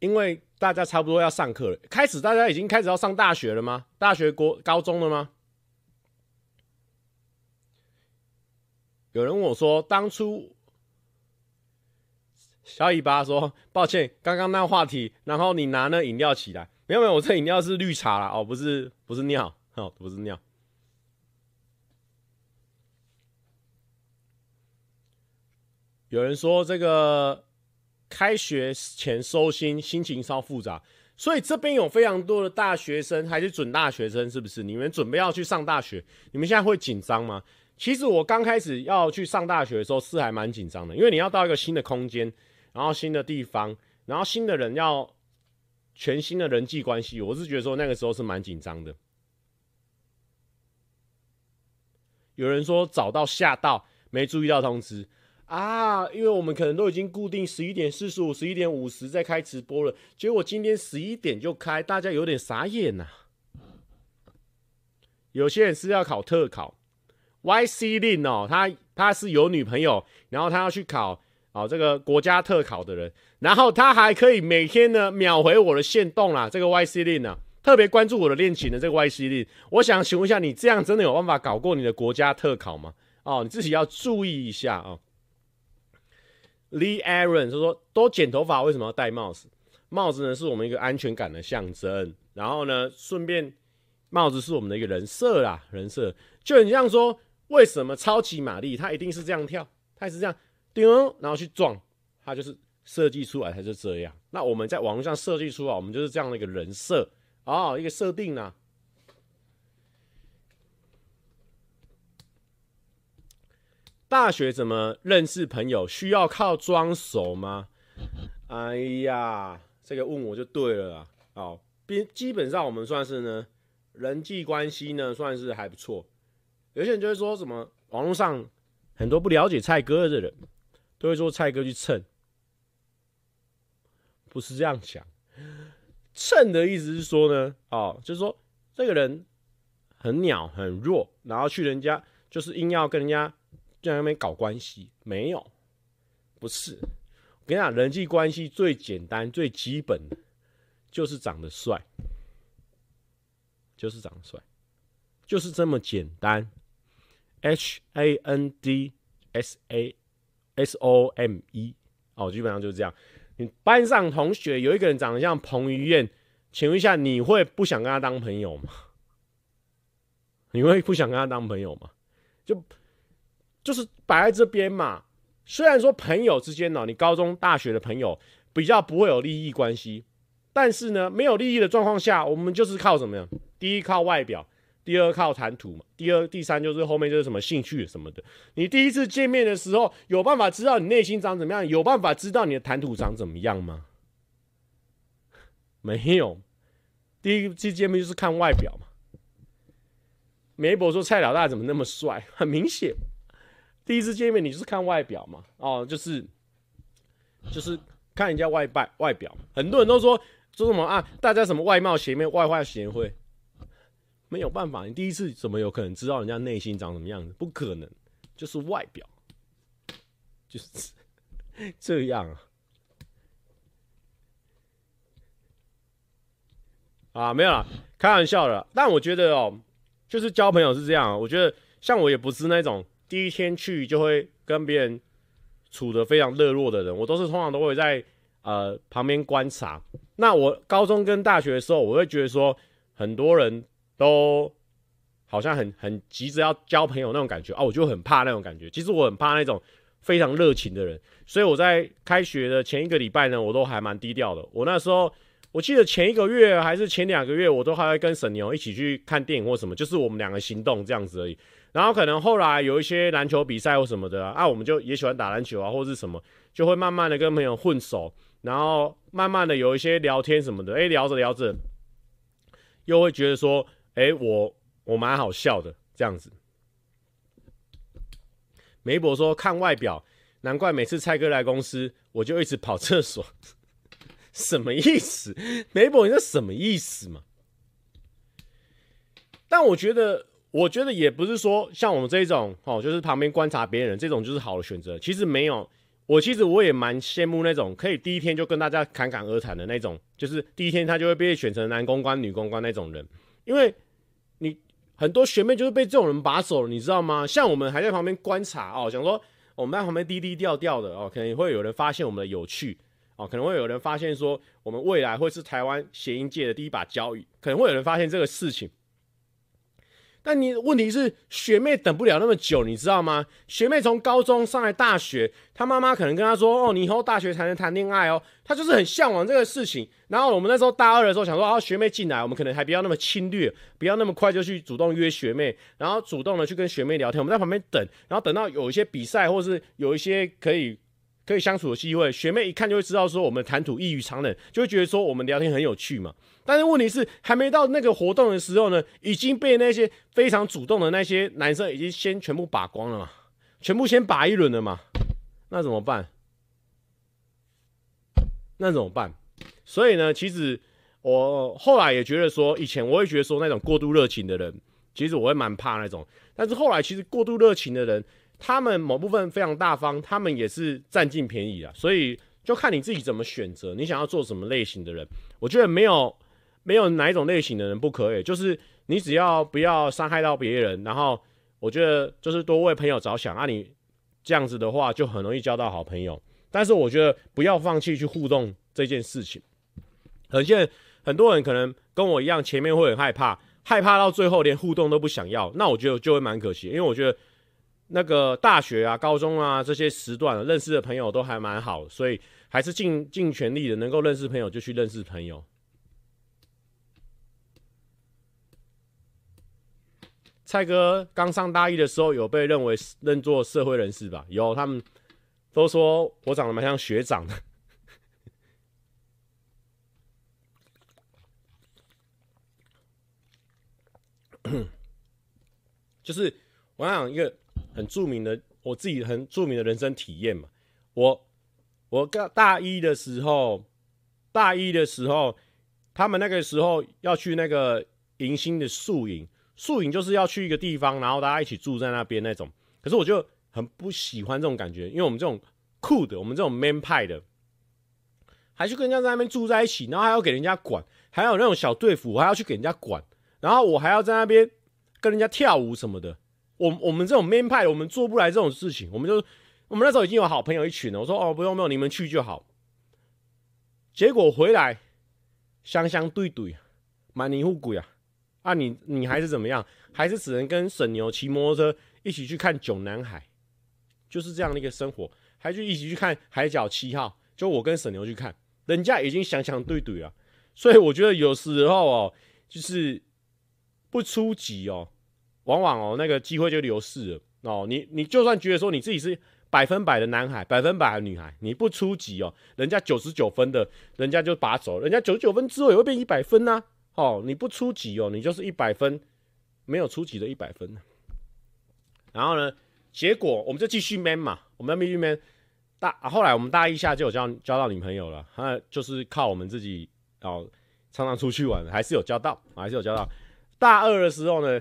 因为大家差不多要上课了，开始大家已经开始要上大学了吗？大学国高中了吗？有人问我说，当初小尾巴说抱歉，刚刚那话题，然后你拿那饮料起来，没有没有，我这饮料是绿茶啦，哦，不是不是尿，哦，不是尿。有人说这个开学前收心，心情稍复杂，所以这边有非常多的大学生还是准大学生，是不是？你们准备要去上大学，你们现在会紧张吗？其实我刚开始要去上大学的时候是还蛮紧张的，因为你要到一个新的空间，然后新的地方，然后新的人要全新的人际关系，我是觉得说那个时候是蛮紧张的。有人说早到吓到，没注意到通知。啊，因为我们可能都已经固定十一点四十五、十一点五十在开直播了，结果今天十一点就开，大家有点傻眼呐、有些人是要考特考，YC Lin 哦，他他是有女朋友，然后他要去考哦这个国家特考的人，然后他还可以每天呢秒回我的线动啦，这个 YC Lin 啊，特别关注我的恋情的这个 YC Lin，我想请问一下，你这样真的有办法搞过你的国家特考吗？哦，你自己要注意一下哦。Lee Aaron 就说：“都剪头发，为什么要戴帽子？帽子呢，是我们一个安全感的象征。然后呢，顺便帽子是我们的一个人设啦，人设就很像说，为什么超级玛丽她一定是这样跳，她也是这样丢，然后去撞，她就是设计出来，她就这样。那我们在网络上设计出来，我们就是这样的一个人设哦，一个设定呢。”大学怎么认识朋友？需要靠装熟吗？哎呀，这个问我就对了啦。哦，基本上我们算是呢，人际关系呢算是还不错。有些人就会说什么，网络上很多不了解蔡哥的人，都会说蔡哥去蹭，不是这样讲。蹭的意思是说呢，哦，就是说这个人很鸟很弱，然后去人家就是硬要跟人家。在那边搞关系没有？不是，我跟你讲，人际关系最简单、最基本的，就是长得帅，就是长得帅，就是这么简单。H A N D S A S O M E 哦，基本上就是这样。你班上同学有一个人长得像彭于晏，请问一下，你会不想跟他当朋友吗？你会不想跟他当朋友吗？就。就是摆在这边嘛。虽然说朋友之间呢，你高中、大学的朋友比较不会有利益关系，但是呢，没有利益的状况下，我们就是靠什么呀？第一靠外表，第二靠谈吐嘛，第二、第三就是后面就是什么兴趣什么的。你第一次见面的时候，有办法知道你内心长怎么样？有办法知道你的谈吐长怎么样吗？没有。第一次见面就是看外表嘛。梅博说蔡老大怎么那么帅？很明显。第一次见面，你就是看外表嘛？哦，就是就是看人家外拜外表。很多人都说说什么啊？大家什么外貌协会、外坏协会，没有办法。你第一次怎么有可能知道人家内心长什么样子？不可能，就是外表，就是 这样啊。啊，没有啦，开玩笑的。但我觉得哦，就是交朋友是这样。我觉得像我也不是那种。第一天去就会跟别人处得非常热络的人，我都是通常都会在呃旁边观察。那我高中跟大学的时候，我会觉得说很多人都好像很很急着要交朋友那种感觉啊，我就很怕那种感觉。其实我很怕那种非常热情的人，所以我在开学的前一个礼拜呢，我都还蛮低调的。我那时候我记得前一个月还是前两个月，我都还会跟沈牛一起去看电影或什么，就是我们两个行动这样子而已。然后可能后来有一些篮球比赛或什么的啊，我们就也喜欢打篮球啊，或是什么，就会慢慢的跟朋友混熟，然后慢慢的有一些聊天什么的，哎，聊着聊着，又会觉得说，哎，我我蛮好笑的这样子。梅博说看外表，难怪每次蔡哥来公司，我就一直跑厕所，什么意思？梅博你这什么意思嘛？但我觉得。我觉得也不是说像我们这种哦，就是旁边观察别人这种就是好的选择。其实没有，我其实我也蛮羡慕那种可以第一天就跟大家侃侃而谈的那种，就是第一天他就会被选成男公关、女公关那种人，因为很多学妹就是被这种人把守，你知道吗？像我们还在旁边观察哦，想说我们在旁边低低调调的哦，可能会有人发现我们的有趣哦，可能会有人发现说我们未来会是台湾谐音界的第一把交椅，可能会有人发现这个事情。但你问题是学妹等不了那么久，你知道吗？学妹从高中上来大学，她妈妈可能跟她说：“哦，你以后大学才能谈恋爱哦。”她就是很向往这个事情。然后我们那时候大二的时候想说：“哦，学妹进来，我们可能还不要那么侵略，不要那么快就去主动约学妹，然后主动的去跟学妹聊天。我们在旁边等，然后等到有一些比赛或是有一些可以可以相处的机会，学妹一看就会知道说我们谈吐异于常人，就会觉得说我们聊天很有趣嘛。”但是问题是，还没到那个活动的时候呢，已经被那些非常主动的那些男生已经先全部把光了嘛，全部先把一轮了嘛，那怎么办？那怎么办？所以呢，其实我后来也觉得说，以前我会觉得说那种过度热情的人，其实我会蛮怕那种。但是后来其实过度热情的人，他们某部分非常大方，他们也是占尽便宜啊。所以就看你自己怎么选择，你想要做什么类型的人，我觉得没有。没有哪一种类型的人不可以，就是你只要不要伤害到别人，然后我觉得就是多为朋友着想啊，你这样子的话就很容易交到好朋友。但是我觉得不要放弃去互动这件事情。很现很多人可能跟我一样，前面会很害怕，害怕到最后连互动都不想要，那我觉得就会蛮可惜，因为我觉得那个大学啊、高中啊这些时段认识的朋友都还蛮好，所以还是尽尽全力的能够认识朋友就去认识朋友。蔡哥刚上大一的时候，有被认为认作社会人士吧？有，他们都说我长得蛮像学长的。就是我想一个很著名的，我自己很著名的人生体验嘛。我我刚大一的时候，大一的时候，他们那个时候要去那个迎新的宿营。宿营就是要去一个地方，然后大家一起住在那边那种。可是我就很不喜欢这种感觉，因为我们这种酷的，我们这种 man 派的，还去跟人家在那边住在一起，然后还要给人家管，还有那种小队服，我还要去给人家管，然后我还要在那边跟人家跳舞什么的。我我们这种 man 派的，我们做不来这种事情。我们就我们那时候已经有好朋友一群了，我说哦不用不用，你们去就好。结果回来，双双对对，蛮尼富贵啊。那、你你还是怎么样？还是只能跟沈牛骑摩托车一起去看囧南海，就是这样的一个生活，还去一起去看海角七号。就我跟沈牛去看，人家已经想想对对了。所以我觉得有时候哦，就是不出击哦，往往哦那个机会就流逝了哦。你你就算觉得说你自己是百分百的男孩，百分百的女孩，你不出击哦，人家九十九分的，人家就把走，人家九十九分之后也会变一百分呐、哦，你不出级哦，你就是一百分，没有出级的一百分。然后呢，结果我们就继续 man 嘛，我们要继续 man。大后来我们大一下就有交交到女朋友了，那，就是靠我们自己哦，常常出去玩，还是有交到，还是有交到。大二的时候呢，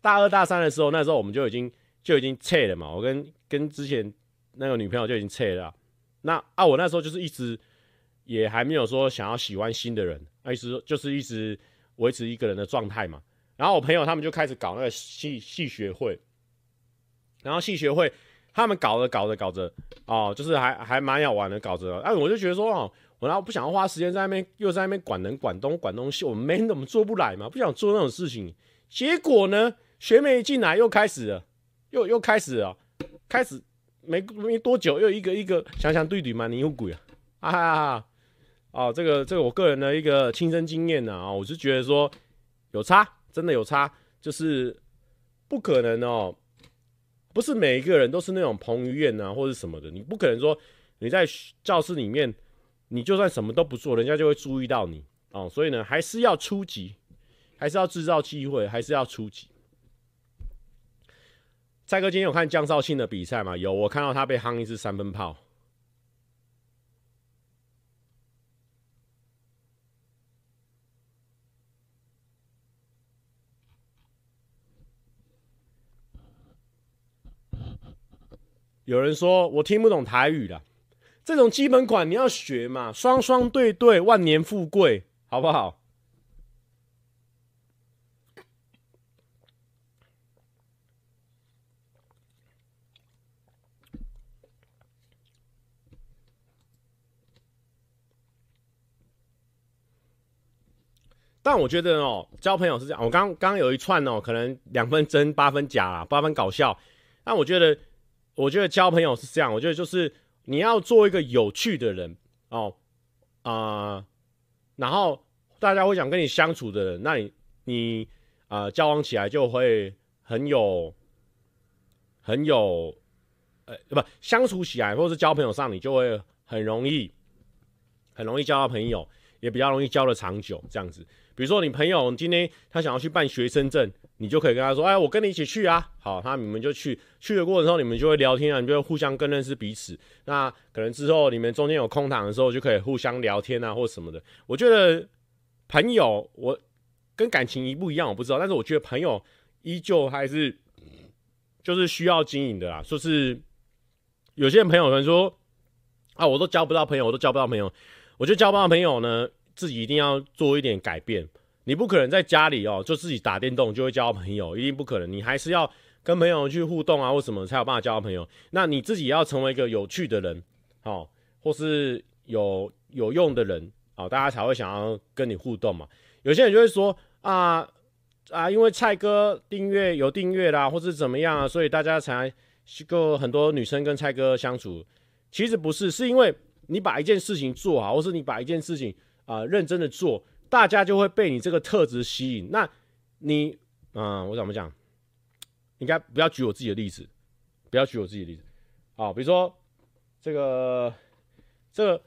大二大三的时候，那时候我们就已经就已经撤了嘛，我跟跟之前那个女朋友就已经撤了。那啊，我那时候就是一直也还没有说想要喜欢新的人，那意思就是一直。维持一个人的状态嘛，然后我朋友他们就开始搞那个系系学会，然后系学会他们搞着搞着搞着哦，就是还还蛮好玩的搞着，哎，我就觉得说哦，我然后不想要花时间在那边，又在那边管人管东管东西，我们没怎么做不来嘛，不想做那种事情。结果呢，学妹一进来又开始了，又又开始了，开始没没多久又一个一个想想对对嘛，你有鬼啊，啊哈哈哈。哦，这个这个我个人的一个亲身经验呢啊，我是觉得说有差，真的有差，就是不可能哦，不是每一个人都是那种彭于晏啊或者什么的，你不可能说你在教室里面，你就算什么都不做，人家就会注意到你哦，所以呢，还是要出击，还是要制造机会，还是要出击。蔡哥今天有看江少庆的比赛吗？有，我看到他被夯一支三分炮。有人说我听不懂台语了，这种基本款你要学嘛，双双对对，万年富贵，好不好？但我觉得哦，交朋友是这样。我刚刚有一串哦，可能两分真八分假啦，八分搞笑。但我觉得，我觉得交朋友是这样。我觉得就是你要做一个有趣的人哦，啊、然后大家会想跟你相处的人，那你你啊、交往起来就会很有很有，呃不相处起来或者是交朋友上，你就会很容易很容易交到朋友，也比较容易交的长久这样子。比如说，你朋友今天他想要去办学生证，你就可以跟他说：“哎，我跟你一起去啊。”好，他你们就去。去的过程中，你们就会聊天啊，你就会互相更认识彼此。那可能之后你们中间有空档的时候，就可以互相聊天啊，或什么的。我觉得朋友，我跟感情一不一样，我不知道。但是我觉得朋友依旧还是就是需要经营的啦。说是有些人朋友可能说：“啊，我都交不到朋友，我都交不到朋友。”我觉得交不到朋友呢。自己一定要做一点改变，你不可能在家里哦，就自己打电动就会交朋友，一定不可能。你还是要跟朋友去互动啊，或什么才有办法交朋友。那你自己要成为一个有趣的人，哦，或是有有用的人，哦，大家才会想要跟你互动嘛。有些人就会说啊啊，因为蔡哥订阅有订阅啦，或是怎么样啊，所以大家才够很多女生跟蔡哥相处。其实不是，是因为你把一件事情做好，或是你把一件事情。啊、认真的做，大家就会被你这个特质吸引。那你，嗯、我怎么讲？应该不要举我自己的例子，不要举我自己的例子。啊，比如说这个这个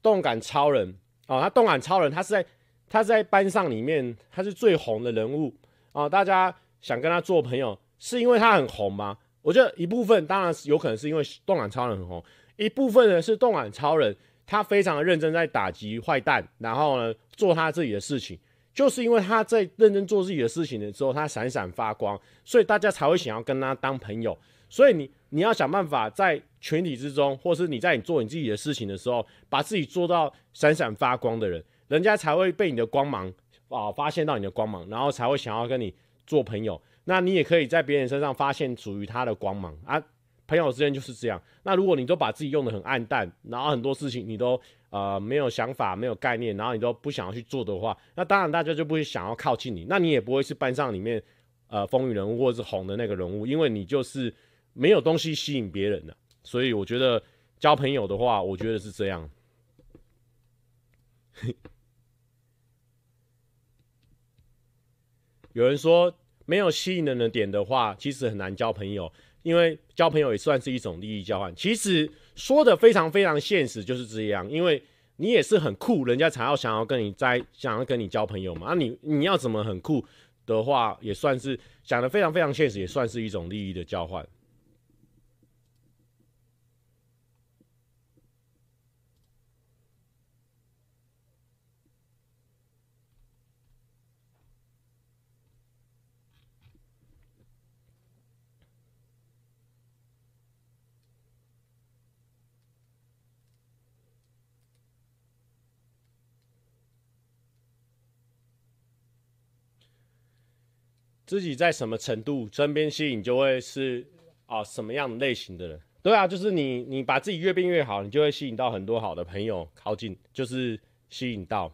动感超人，啊，他动感超人，他是在他是在班上里面，他是最红的人物啊，大家想跟他做朋友，是因为他很红吗？我觉得一部分当然是有可能是因为动感超人很红，一部分呢是动感超人。他非常的认真在打击坏蛋，然后呢做他自己的事情，就是因为他在认真做自己的事情的时候，他闪闪发光，所以大家才会想要跟他当朋友。所以你你要想办法在群体之中，或是你在你做你自己的事情的时候，把自己做到闪闪发光的人，人家才会被你的光芒啊发现到你的光芒，然后才会想要跟你做朋友。那你也可以在别人身上发现属于他的光芒啊。朋友之间就是这样。那如果你都把自己用的很暗淡，然后很多事情你都呃没有想法、没有概念，然后你都不想要去做的话，那当然大家就不会想要靠近你。那你也不会是班上里面呃风云人物或者是红的那个人物，因为你就是没有东西吸引别人的。所以我觉得交朋友的话，我觉得是这样。有人说没有吸引人的点的话，其实很难交朋友。因为交朋友也算是一种利益交换，其实说的非常非常现实，就是这样。因为你也是很酷，人家才要想要跟你在，想要跟你交朋友嘛。那、啊、你你要怎么很酷的话，也算是讲的非常非常现实，也算是一种利益的交换。自己在什么程度身边吸引，就会是啊什么样类型的人？对啊，就是你你把自己越变越好，你就会吸引到很多好的朋友靠近，就是吸引到。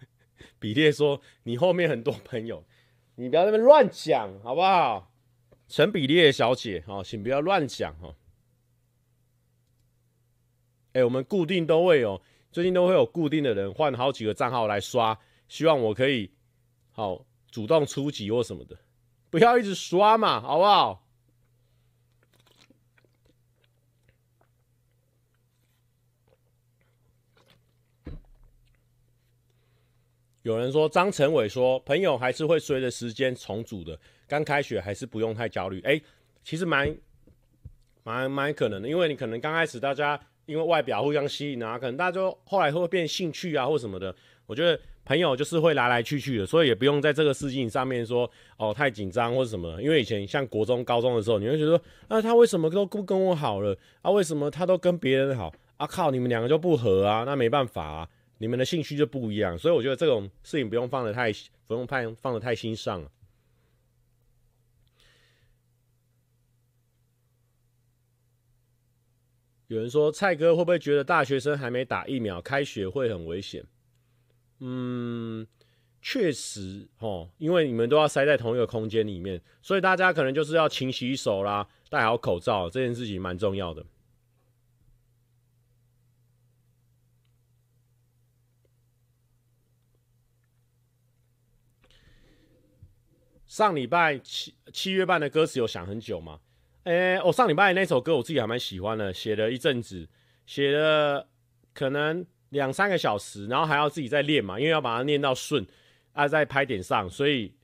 比列说：“你后面很多朋友，你不要在那边乱讲，好不好？”陈比列小姐，好，请不要乱讲哈。哎，我们固定都会有，最近都会有固定的人换好几个账号来刷，希望我可以好主动出击或什么的，不要一直刷嘛，好不好？有人说张成伟说，朋友还是会随着时间重组的。刚开学还是不用太焦虑，哎、其实蛮蛮蛮可能的，因为你可能刚开始大家因为外表互相吸引啊，可能大家就后来会变兴趣啊或什么的。我觉得朋友就是会来来去去的，所以也不用在这个事情上面说哦太紧张或者什么。因为以前像国中、高中的时候，你会觉得那啊他为什么都不跟我好了啊？为什么他都跟别人好啊？靠，你们两个就不合啊？那没办法啊，你们的兴趣就不一样。所以我觉得这种事情不用放得太不用放放得太心上。有人说蔡哥会不会觉得大学生还没打疫苗，开学会很危险？嗯，确实哦，因为你们都要塞在同一个空间里面，所以大家可能就是要勤洗手啦，戴好口罩，这件事情蛮重要的。上礼拜七七月半的歌词有想很久吗？诶、我上礼拜那首歌我自己还蛮喜欢的，写了一阵子，写了可能。两三个小时，然后还要自己再练嘛，因为要把它念到顺啊，在拍点上，所以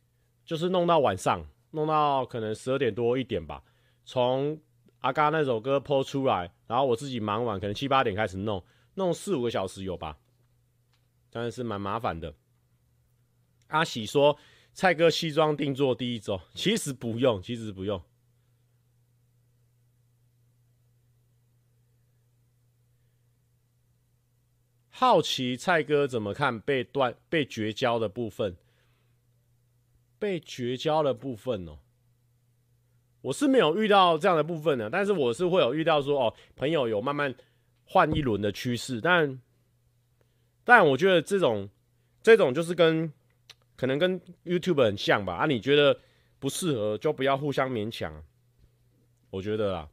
就是弄到晚上，弄到可能十二点多一点吧。从阿嘎那首歌 po 出来，然后我自己忙完，可能七八点开始弄，弄四五个小时有吧，但是蛮麻烦的。阿喜说：“蔡哥西装定做第一周，其实不用，其实不用。”好奇蔡哥怎么看被断、被绝交的部分？被绝交的部分哦，我是没有遇到这样的部分的，但是我是会有遇到说哦，朋友有慢慢换一轮的趋势，但但我觉得这种这种就是跟可能跟 YouTube 很像吧？啊，你觉得不适合就不要互相勉强，我觉得啊。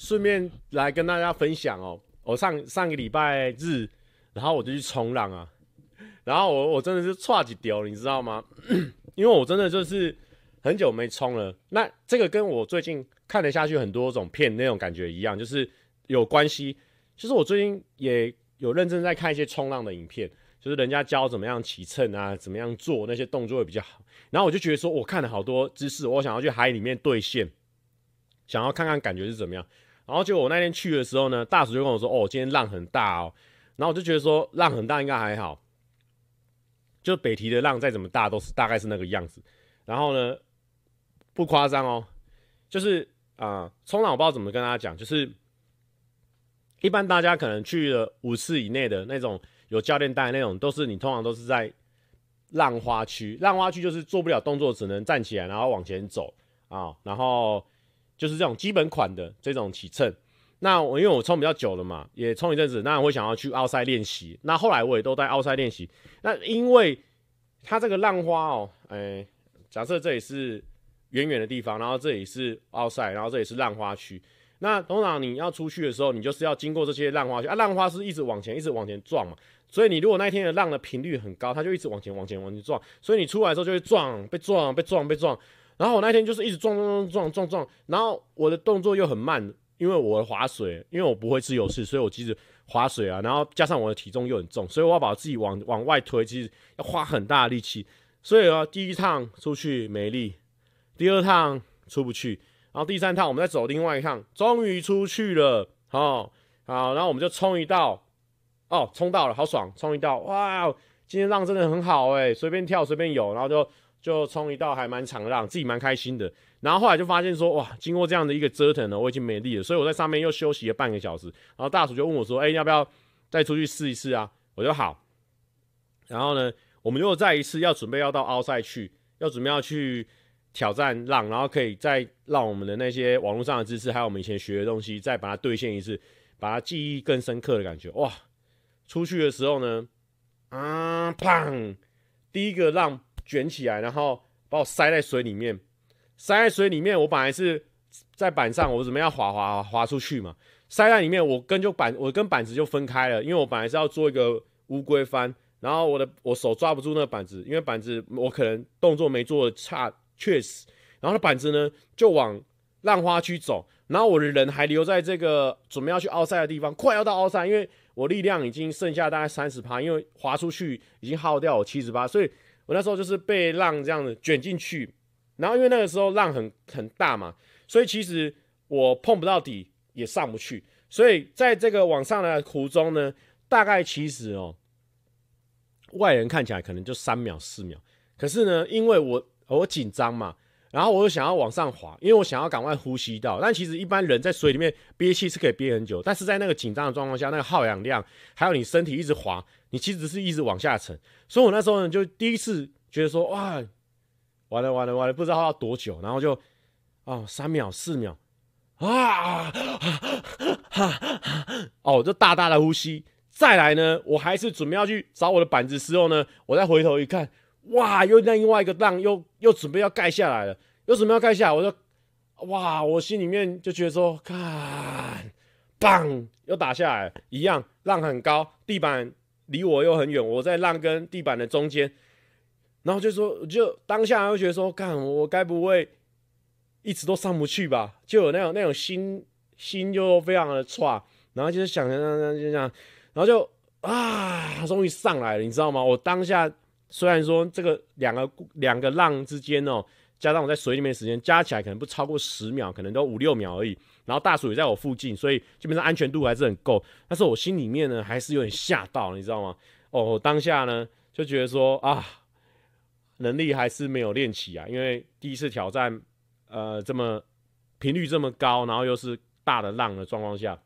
顺便来跟大家分享哦，我上上个礼拜日，然后我就去冲浪啊，然后我我真的是差几丢，你知道吗？因为我真的就是很久没冲了。那这个跟我最近看得下去很多种片那种感觉一样，就是有关系。就是我最近也有认真在看一些冲浪的影片，就是人家教怎么样起乘啊，怎么样做那些动作会比较好。然后我就觉得说，我看了好多姿势，我想要去海里面兑现，想要看看感觉是怎么样。然后结果我那天去的时候呢，大叔就跟我说：“哦，今天浪很大哦。”然后我就觉得说浪很大应该还好，就北堤的浪再怎么大都是大概是那个样子。然后呢，不夸张哦，就是啊，冲浪我不知道怎么跟大家讲，就是一般大家可能去了五次以内的那种有教练带那种，都是你通常都是在浪花区。浪花区就是做不了动作，只能站起来然后往前走啊，然后。就是这种基本款的这种起秤，那我因为我冲比较久了嘛，也冲一阵子，那我会想要去奥赛练习。那后来我也都在奥赛练习。那因为它这个浪花哦，哎、假设这里是远远的地方，然后这里是奥赛，然后这里是浪花区。那通常你要出去的时候，你就是要经过这些浪花区啊。浪花是一直往前，一直往前撞嘛。所以你如果那天的浪的频率很高，它就一直往前、往前、往前撞。所以你出来的时候就会撞，被撞、被撞、被撞。然后我那天就是一直撞撞撞撞撞撞，然后我的动作又很慢，因为我划水，因为我不会自由式，所以我其实划水啊，然后加上我的体重又很重，所以我要把自己往往外推，其实要花很大的力气。所以啊，第一趟出去没力，第二趟出不去，然后第三趟我们再走另外一趟，终于出去了，好，好，然后我们就冲一道，哦，冲到了，好爽，冲一道，哇，今天浪真的很好诶，随便跳随便游，然后就。就冲一道还蛮长的浪，自己蛮开心的。然后后来就发现说，哇，经过这样的一个折腾呢，我已经没力了，所以我在上面又休息了半个小时。然后大叔就问我说，哎、要不要再出去试一试啊？我就好。然后呢，我们又再一次要准备要到奥赛去，要准备要去挑战浪，然后可以再让我们的那些网络上的知识，还有我们以前学的东西，再把它兑现一次，把它记忆更深刻的感觉。哇，出去的时候呢，啊，砰，第一个浪。卷起来，然后把我塞在水里面，塞在水里面。我本来是在板上，我准备要滑滑滑出去嘛，塞在里面，我跟就板，我跟板子就分开了，因为我本来是要做一个乌龟翻，然后我的我手抓不住那个板子，因为板子我可能动作没做差，确实，然后那板子呢就往浪花区走，然后我的人还留在这个准备要去奥赛的地方，快要到奥赛，因为。我力量已经剩下大概三十趴，因为滑出去已经耗掉我七十趴，所以我那时候就是被浪这样子卷进去，然后因为那个时候浪很很大嘛，所以其实我碰不到底也上不去，所以在这个往上的途中呢，大概其实哦，外人看起来可能就三秒四秒，可是呢，因为我我紧张嘛。然后我又想要往上滑，因为我想要赶快呼吸到。但其实一般人在水里面憋气是可以憋很久，但是在那个紧张的状况下，那个耗氧量，还有你身体一直滑，你其实是一直往下沉。所以我那时候呢，就第一次觉得说，哇，完了完了完了，不知道要多久。然后就，哦，三秒四秒，啊，哦，就大大的呼吸。再来呢，我还是准备要去找我的板子时候呢，我再回头一看。哇！又那另外一个浪又又准备要盖下来了，又准备要盖下来，我就哇！我心里面就觉得说，看，棒，又打下来，一样浪很高，地板离我又很远，我在浪跟地板的中间，然后就说，就当下就觉得说，看我该不会一直都上不去吧？就有那种那种心心就非常的差，然后就是想想想想想，然后就啊，终于上来了，你知道吗？我当下。虽然说这个两个两个浪之间哦，加上我在水里面的时间加起来可能不超过十秒，可能都五六秒而已。然后大鼠也在我附近，所以基本上安全度还是很够。但是我心里面呢还是有点吓到，你知道吗？哦，当下呢就觉得说啊，能力还是没有练起啊，因为第一次挑战，呃，这么频率这么高，然后又是大的浪的状况下，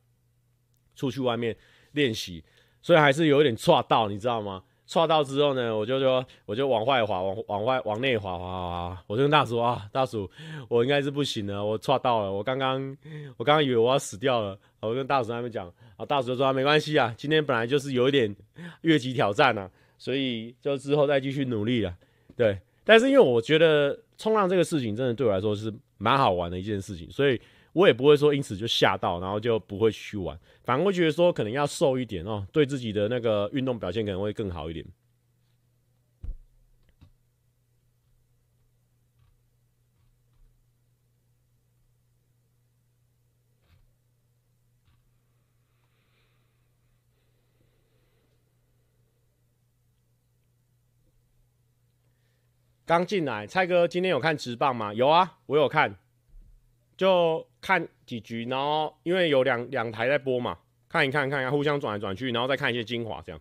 出去外面练习，所以还是有一点错到，你知道吗？刷到之后呢，我就说，我就往外滑，往往外往内滑滑滑，我就跟大叔啊，大叔，我应该是不行了，我刷到了，我刚刚我刚刚以为我要死掉了，我跟大叔他们讲，啊，大叔说没关系啊，今天本来就是有一点越级挑战啊，所以就之后再继续努力了，对，但是因为我觉得冲浪这个事情真的对我来说是蛮好玩的一件事情，所以。我也不会说因此就吓到，然后就不会去玩，反而会觉得说可能要瘦一点哦，对自己的那个运动表现可能会更好一点。刚进来，蔡哥今天有看直棒吗？有啊，我有看。就看几局，然后因为有两两台在播嘛，看一看，看一下，互相转来转去，然后再看一些精华，这样。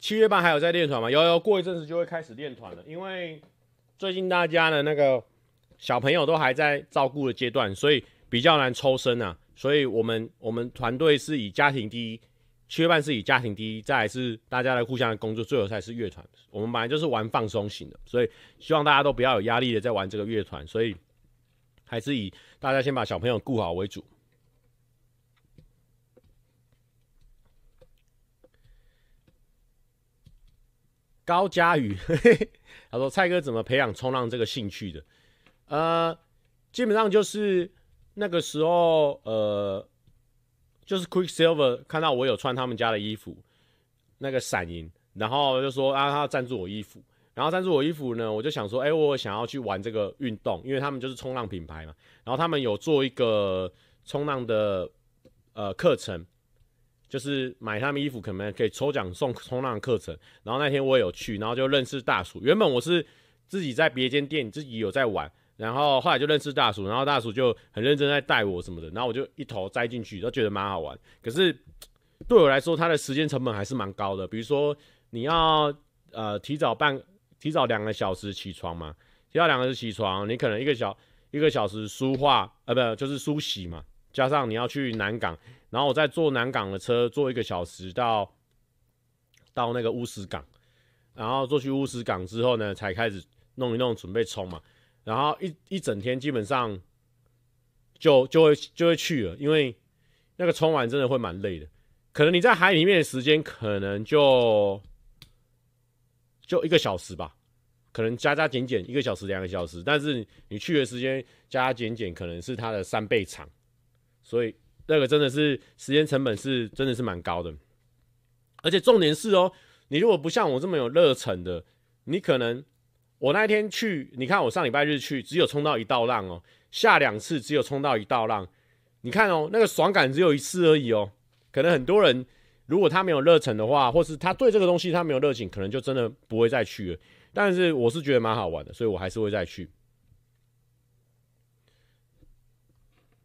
七月半还有在练团吗？有有，过一阵子就会开始练团了，因为最近大家的那个。小朋友都还在照顾的阶段，所以比较难抽身啊。所以我们我们团队是以家庭第一，七月半是以家庭第一，再来是大家的互相的工作，最后才是乐团。我们本来就是玩放松型的，所以希望大家都不要有压力的在玩这个乐团，所以还是以大家先把小朋友顾好为主。高佳宇，嘿嘿，他说：“蔡哥怎么培养冲浪这个兴趣的？”呃，基本上就是那个时候，呃，就是 Quicksilver 看到我有穿他们家的衣服，那个闪银，然后就说啊，他要赞助我衣服，然后赞助我衣服呢，我就想说，哎、我想要去玩这个运动，因为他们就是冲浪品牌嘛，然后他们有做一个冲浪的呃课程，就是买他们衣服可能可以抽奖送冲浪课程，然后那天我也有去，然后就认识大叔，原本我是自己在别间店自己有在玩。然后后来就认识大叔，然后大叔就很认真在带我什么的，然后我就一头栽进去，都觉得蛮好玩。可是对我来说，它的时间成本还是蛮高的。比如说你要呃提早半提早两个小时起床嘛，提早两个小时起床，你可能一个小一个小时梳化呃不就是梳洗嘛，加上你要去南港，然后我再坐南港的车坐一个小时到到那个乌石港，然后坐去乌石港之后呢，才开始弄一弄准备冲嘛。然后一一整天基本上就就会就会去了，因为那个冲完真的会蛮累的，可能你在海里面的时间可能就就一个小时吧，可能加加减减一个小时两个小时，但是你去的时间加加减减可能是它的三倍长，所以那个真的是时间成本是真的是蛮高的，而且重点是哦，你如果不像我这么有热忱的，你可能我那一天去，你看我上礼拜日去，只有冲到一道浪哦，下两次只有冲到一道浪，你看哦，那个爽感只有一次而已哦，可能很多人如果他没有热忱的话，或是他对这个东西他没有热情，可能就真的不会再去了。但是我是觉得蛮好玩的，所以我还是会再去。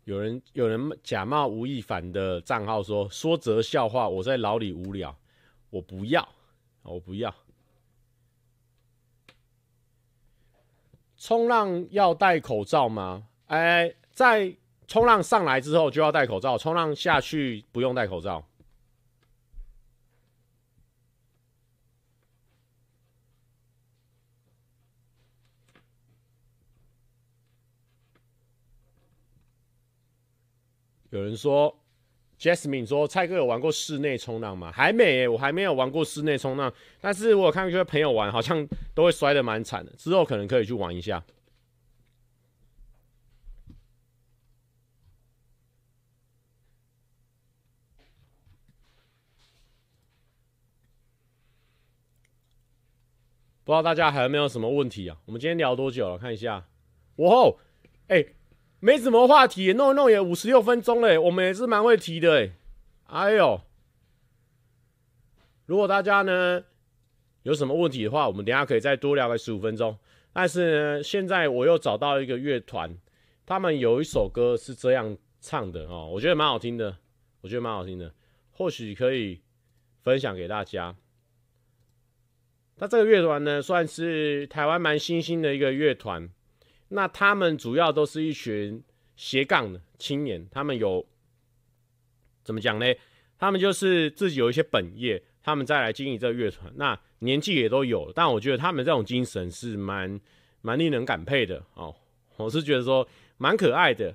有人有人假冒吴亦凡的账号说说则笑话，我在牢里无聊，我不要，我不要。冲浪要戴口罩吗？哎，在冲浪上来之后就要戴口罩，冲浪下去不用戴口罩。有人说，Jasmine 说蔡哥有玩过室内冲浪吗？还没、我还没有玩过室内冲浪。但是我有看一些朋友玩，好像都会摔得蛮惨的。之后可能可以去玩一下。不知道大家还有没有什么问题啊？我们今天聊多久了？看一下，哇哦，哎、没什么话题，弄一弄也五十六分钟了，我们也是蛮会提的哎。哎呦，如果大家呢有什么问题的话，我们等下可以再多聊个十五分钟。但是呢，现在我又找到一个乐团，他们有一首歌是这样唱的哦，我觉得蛮好听的，我觉得蛮好听的，或许可以分享给大家。那这个乐团呢，算是台湾蛮新兴的一个乐团。那他们主要都是一群斜杠的青年，他们有怎么讲呢？他们就是自己有一些本业，他们再来经营这个乐团。那年纪也都有，但我觉得他们这种精神是蛮蛮令人感佩的哦。我是觉得说蛮可爱的，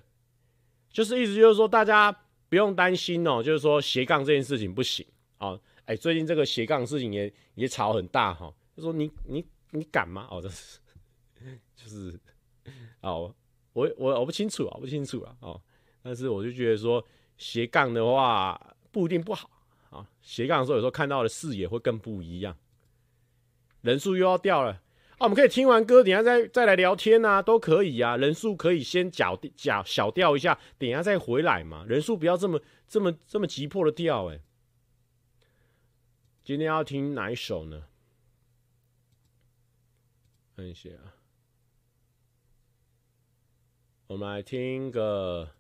就是意思就是说大家不用担心哦，就是说斜杠这件事情不行哦。哎，最近这个斜杠事情也也吵很大哈，就说你你你敢吗？哦，这是 就是。哦，我我我不清楚啊，不清楚啊，哦，但是我就觉得说斜杠的话不一定不好啊，斜杠的时候有时候看到的视野会更不一样。人数又要掉了啊，我们可以听完歌，等下再再来聊天啊，都可以啊。人数可以先小小小掉一下，等下再回来嘛。人数不要这么这么这么急迫的掉哎。今天要听哪一首呢？看一下啊。我们来听个，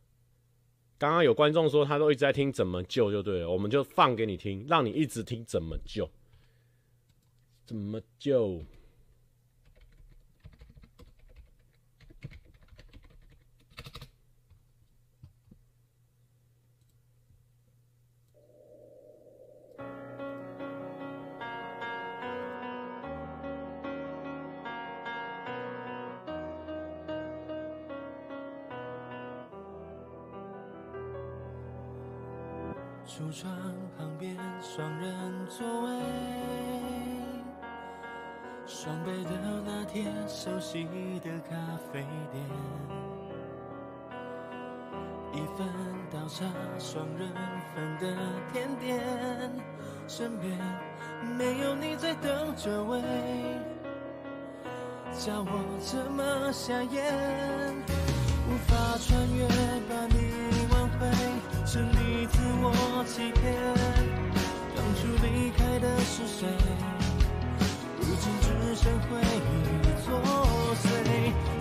刚刚有观众说他都一直在听怎么救就对了，我们就放给你听，让你一直听怎么救，怎么救。橱窗旁边双人座位，双倍的拿铁，熟悉的咖啡店，一份倒茶，双人份的甜点，身边没有你在等着位，叫我怎么下咽？无法穿越，我欺骗，当初离开的是谁？如今只剩回忆作祟，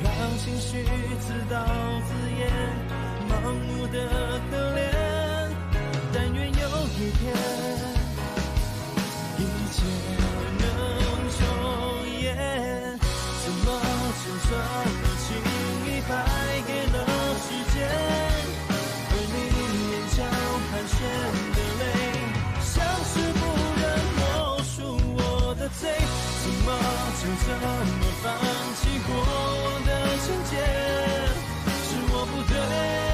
让情绪自导自演，盲目的可怜。但愿有一天，的泪像是不忍抹除我的罪，怎么就这么放弃过往的纯洁？是我不对。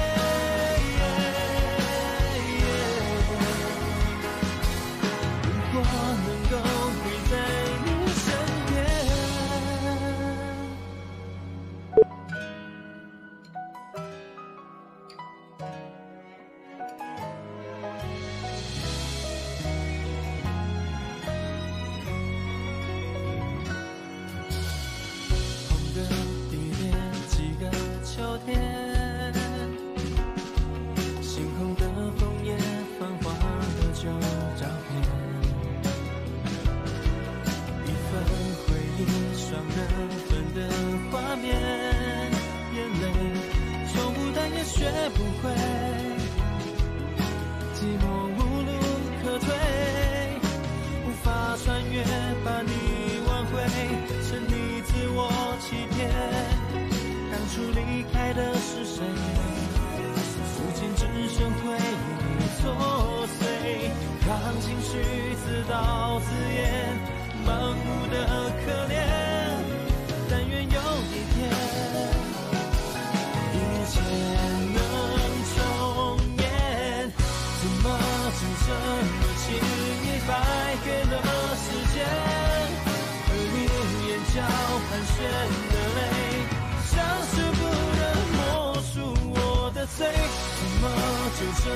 就这么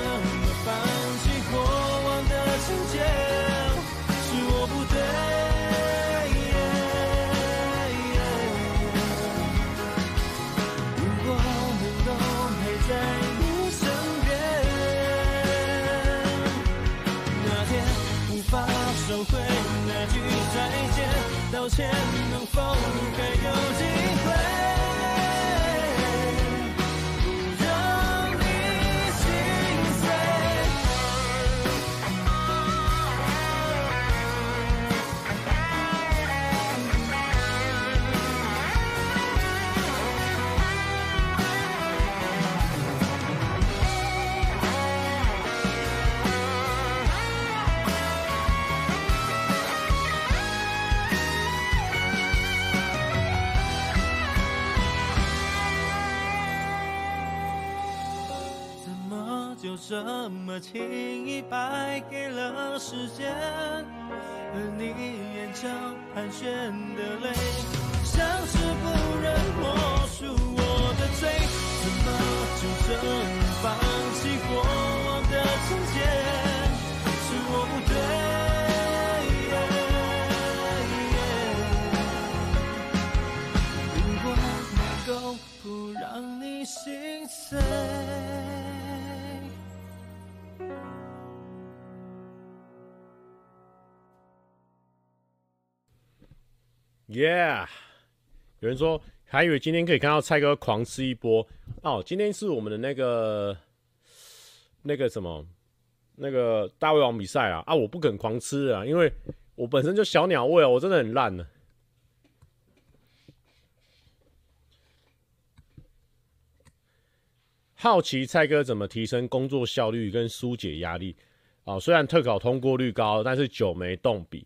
放弃过往的情节，是我不对。如果能够陪在你身边，那天无法收回那句再见，道歉能否还有机会？这么轻易败给了时间，而你眼角盘旋的泪，像是不忍默数我的罪，怎么就这样放弃过往的情节？是我不对，如果能够不让你心碎。Yeah，有人说还以为今天可以看到蔡哥狂吃一波哦。今天是我们的那个那个什么那个大胃王比赛啊啊！我不肯狂吃啊，因为我本身就小鸟胃啊，我真的很烂的。好奇蔡哥怎么提升工作效率跟纾解压力啊，虽然特考通过率高，但是久没动笔。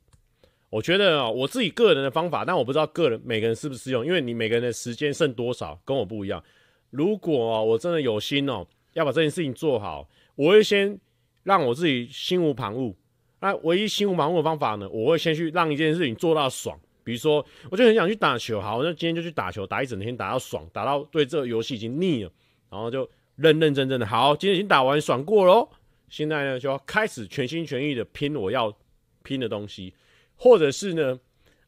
我觉得啊，我自己个人的方法，但我不知道个人每个人适不适用，因为你每个人的时间剩多少跟我不一样。如果我真的有心哦，要把这件事情做好，我会先让我自己心无旁骛。那唯一心无旁骛的方法呢，我会先去让一件事情做到爽。比如说，我就很想去打球，好，那今天就去打球，打一整天，打到爽，打到对这个游戏已经腻了，然后就认认真真的，好，今天已经打完，爽过喽。现在呢，就要开始全心全意的拼我要拼的东西。或者是呢，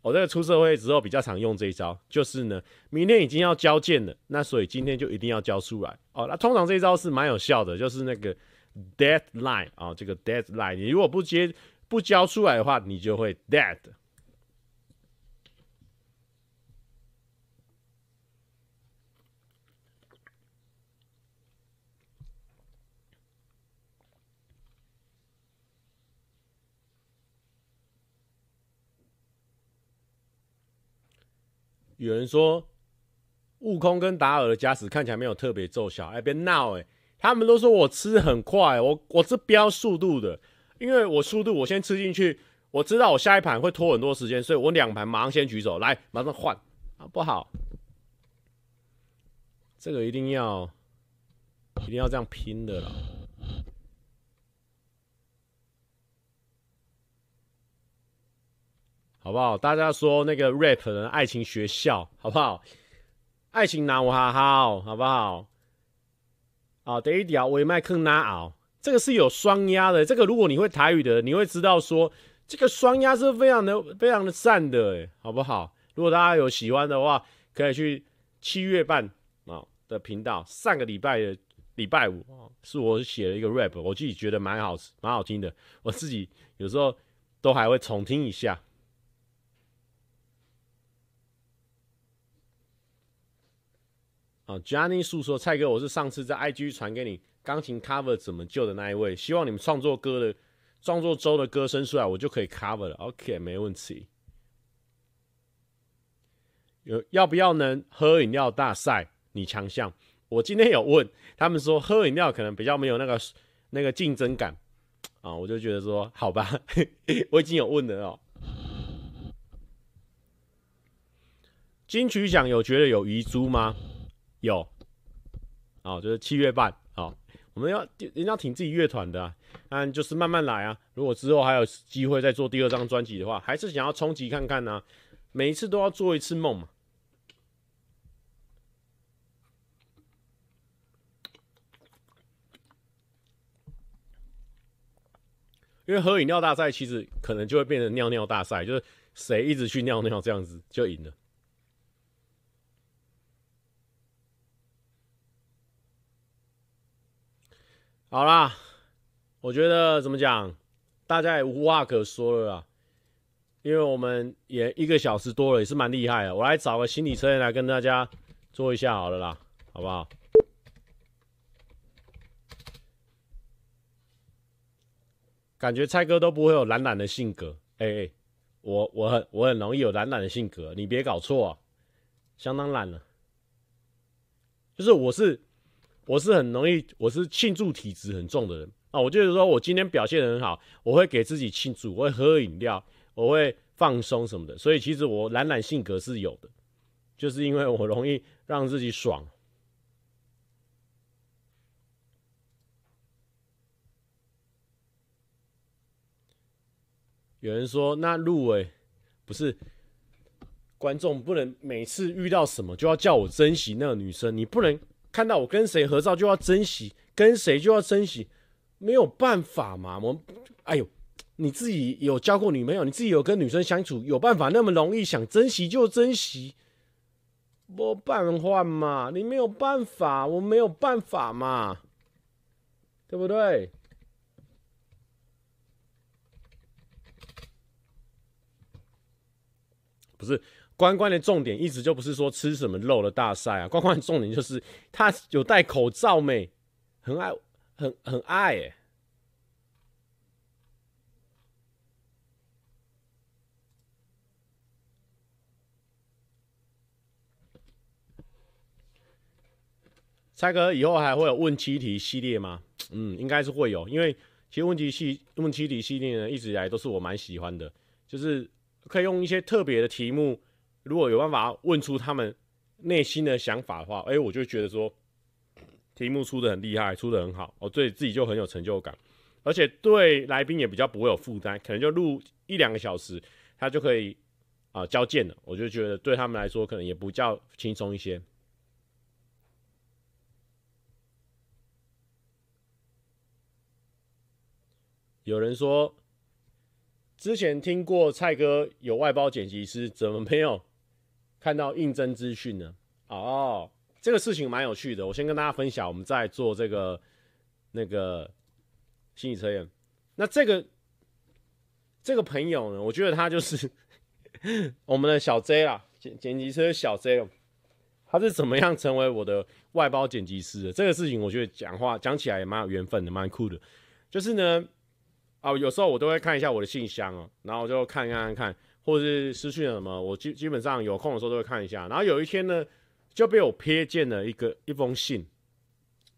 我这个出社会之后比较常用这一招，就是呢，明天已经要交件了，那所以今天就一定要交出来哦。那通常这一招是蛮有效的，就是那个 deadline 啊、这个 deadline，你如果不接不交出来的话，你就会 dead。有人说，悟空跟达尔的加持看起来没有特别奏效。哎，别闹哎！他们都说我吃很快，我我是标速度的，因为我速度我先吃进去，我知道我下一盘会拖很多时间，所以我两盘马上先举手，来马上换啊！不好，这个一定要一定要这样拼的了。好不好？大家说那个 rap 的爱情学校，好不好？爱情拿我好好，好不好？啊，第一条尾麦坑拿熬，这个是有双押的。这个如果你会台语的，你会知道说这个双押是非常的、非常的赞的，好不好？如果大家有喜欢的话，可以去七月半啊的频道。上个礼拜的礼拜五，是我写了一个 rap，我自己觉得蛮好、蛮好听的。我自己有时候都还会重听一下。啊，Johnny 诉说蔡哥，我是上次在 IG 传给你钢琴 cover 怎么救的那一位，希望你们创作歌的创作周的歌声出来，我就可以 cover 了。OK，没问题。有要不要能喝饮料大赛？你强项。我今天有问他们说，喝饮料可能比较没有那个那个竞争感啊，我就觉得说好吧，我已经有问了哦。金曲奖有觉得有遗珠吗？有，哦，就是七月半哦，我们要人家挺自己乐团的啊，但就是慢慢来啊。如果之后还有机会再做第二张专辑的话，还是想要冲击看看呢、啊。每一次都要做一次梦嘛。因为喝饮料大赛其实可能就会变成尿尿大赛，就是谁一直去尿尿这样子就赢了。好啦，我觉得怎么讲，大家也无话可说了啦，因为我们也一个小时多了，也是蛮厉害的。我来找个心理测验来跟大家做一下好了啦，好不好？感觉蔡哥都不会有懒懒的性格，哎、欸，我我很我很容易有懒懒的性格，你别搞错啊，相当懒了，就是我是。我是很容易，我是庆祝体质很重的人啊。我就是说我今天表现得很好，我会给自己庆祝，我会喝饮料，我会放松什么的。所以其实我懒懒性格是有的，就是因为我容易让自己爽。有人说，那入围不是观众不能每次遇到什么就要叫我珍惜那个女生，你不能。看到我跟谁合照就要珍惜，跟谁就要珍惜，没有办法嘛。我，哎呦，你自己有交过女朋友，你自己有跟女生相处，有办法那么容易想珍惜就珍惜，没办法嘛。你没有办法，我没有办法嘛，对不对？不是。关关的重点一直就不是说吃什么肉的大赛啊，关关的重点就是他有戴口罩没，很爱，很很爱哎。蔡哥以后还会有问七题系列吗？嗯，应该是会有，因为其实问题系问七题系列呢，一直以来都是我蛮喜欢的，就是可以用一些特别的题目。如果有办法问出他们内心的想法的话，哎，我就觉得说题目出的很厉害，出的很好，我对自己就很有成就感，而且对来宾也比较不会有负担，可能就录一两个小时，他就可以啊、交件了。我就觉得对他们来说可能也比较轻松一些。有人说，之前听过蔡哥有外包剪辑师，怎么没有？看到应征资讯呢？哦，这个事情蛮有趣的。我先跟大家分享，我们在做这个那个心理测验。那这个这个朋友呢，我觉得他就是 我们的小 J 啦，剪剪辑师小 J。他是怎么样成为我的外包剪辑师的？这个事情我觉得讲话讲起来也蛮有缘分的，蛮酷的。就是呢，哦，有时候我都会看一下我的信箱哦，然后我就看看看看。或者是失去了什么，我基基本上有空的时候都会看一下。然后有一天呢，就被我瞥见了一个一封信，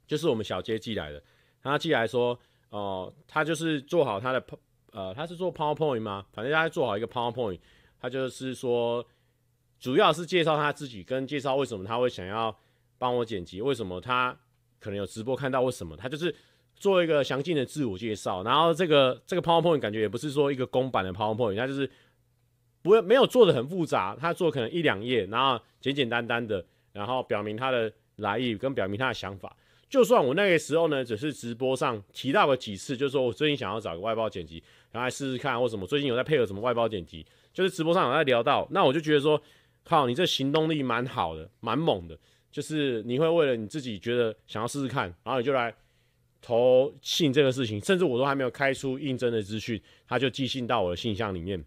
就是我们小杰寄来的。他寄来说，哦、他就是做好他的呃，他是做 PowerPoint 吗？反正他做好一个 PowerPoint，他就是说，主要是介绍他自己，跟介绍为什么他会想要帮我剪辑，为什么他可能有直播看到，为什么他就是做一个详尽的自我介绍。然后这个这个 PowerPoint 感觉也不是说一个公版的 PowerPoint，他就是。不会没有做的很复杂，他做可能一两页，然后简简单单的，然后表明他的来意跟表明他的想法。就算我那个时候呢，只是直播上提到过几次，就是说我最近想要找个外包剪辑，然后来试试看或什么，最近有在配合什么外包剪辑，就是直播上有在聊到，那我就觉得说，靠，你这行动力蛮好的，蛮猛的，就是你会为了你自己觉得想要试试看，然后你就来投信这个事情，甚至我都还没有开出应征的资讯，他就寄信到我的信箱里面。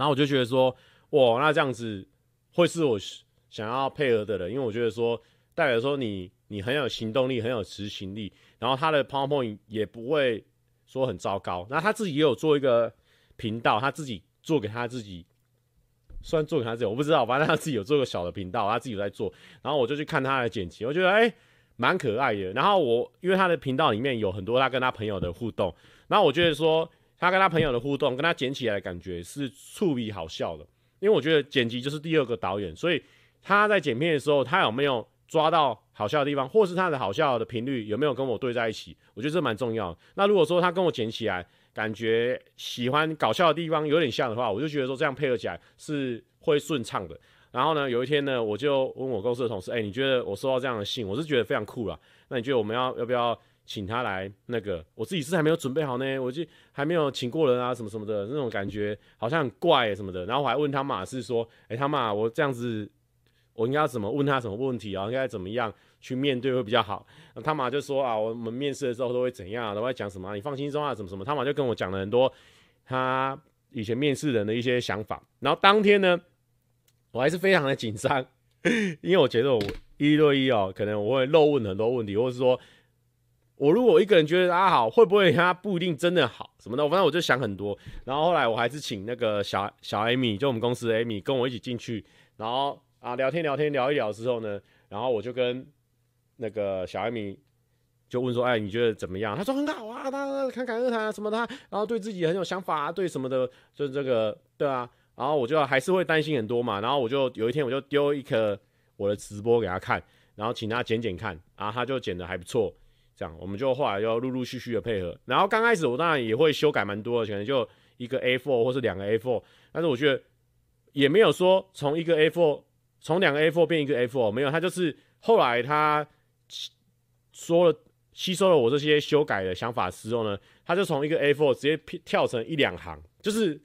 然后我就觉得说，哇，那这样子会是我想要配合的人，因为我觉得说，代表说你你很有行动力，很有执行力，然后他的 PowerPoint 也不会说很糟糕。那他自己也有做一个频道，他自己做给他自己，虽然做给他自己，我不知道，反正他自己有做个小的频道，他自己在做。然后我就去看他的剪辑，我觉得哎，蛮可爱的。然后我因为他的频道里面有很多他跟他朋友的互动，然后我觉得说他跟他朋友的互动，跟他剪起来的感觉是触笔好笑的。因为我觉得剪辑就是第二个导演，所以他在剪片的时候，他有没有抓到好笑的地方，或是他的好笑的频率有没有跟我对在一起？我觉得这蛮重要的。那如果说他跟我剪起来，感觉喜欢搞笑的地方有点像的话，我就觉得说这样配合起来是会顺畅的。然后呢，有一天呢，我就问我公司的同事，哎，你觉得我收到这样的信，我是觉得非常酷啦。那你觉得我们要要不要？请他来那个，我自己是还没有准备好呢，我就还没有请过人啊，什么什么的那种感觉，好像很怪什么的。然后我还问他马是说，哎，他妈，我这样子，我应该要怎么问他什么问题啊？应该怎么样去面对会比较好？他妈就说啊，我们面试的时候都会怎样，都会讲什么？你放轻松啊，什么什么？他妈就跟我讲了很多他以前面试人的一些想法。然后当天呢，我还是非常的紧张，因为我觉得我一对一哦，可能我会漏问很多问题，或是说。我如果一个人觉得他好，会不会他不一定真的好什么的？反正我就想很多。然后后来我还是请那个小小 Amy，就我们公司的 Amy 跟我一起进去。然后啊聊天聊天聊一聊之后呢，然后我就跟那个小 Amy 就问说：“哎，你觉得怎么样？”他说：“很好啊，他侃侃而谈啊什么的，然后对自己很有想法啊，对什么的，就是这个对啊。”然后我就还是会担心很多嘛。然后我就有一天我就丢一个我的直播给他看，然后请他剪剪看，然后他就剪的还不错。这样，我们就后来就陆陆续续的配合。然后刚开始我当然也会修改蛮多的，可能就一个 A4 或是两个 A4。但是我觉得也没有说从一个 A4 从两个 A4 变一个 A4，没有，他就是后来他说了吸收了我这些修改的想法之后呢，他就从一个 A4 直接跳成一两行，就是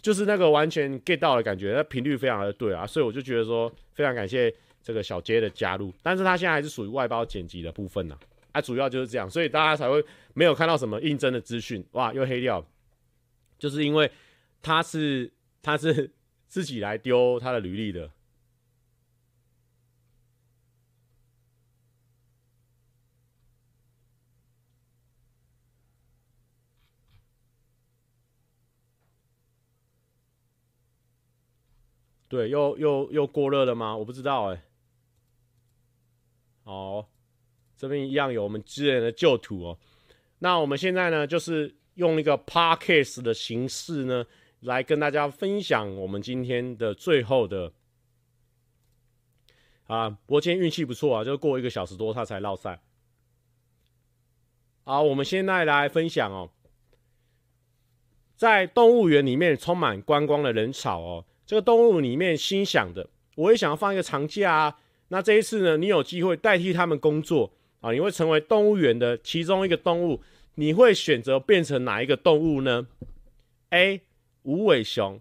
就是那个完全 get 到的感觉，那频率非常的对啊，所以我就觉得说非常感谢这个小杰的加入，但是他现在还是属于外包剪辑的部分呢、啊，主要就是这样，所以大家才会没有看到什么应征的资讯，哇，又黑掉，就是因为他是他是 自己来丢他的履历的。对，又又又过热了吗？我不知道哎、哦。这边一样有我们支援的旧图哦。那我们现在呢，就是用一个 podcast 的形式呢，来跟大家分享我们今天的最后的啊。不过今天运气不错啊，就过一个小时多，他才落赛。好，我们现在来分享哦，在动物园里面充满观光的人潮哦。这个动物里面心想的，我也想要放一个长假啊。那这一次呢，你有机会代替他们工作。啊，你会成为动物园的其中一个动物，你会选择变成哪一个动物呢？A. 无尾熊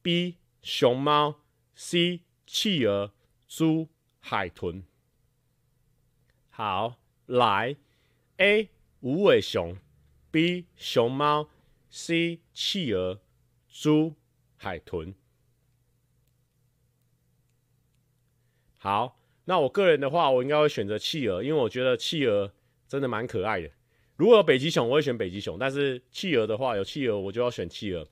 ，B. 熊猫，C. 企鹅猪海豚。好，来，A. 无尾熊，B. 熊猫，C. 企鹅猪海豚。好。那我个人的话，我应该会选择企鹅，因为我觉得企鹅真的蛮可爱的。如果有北极熊，我会选北极熊，但是企鹅的话，有企鹅我就要选企鹅。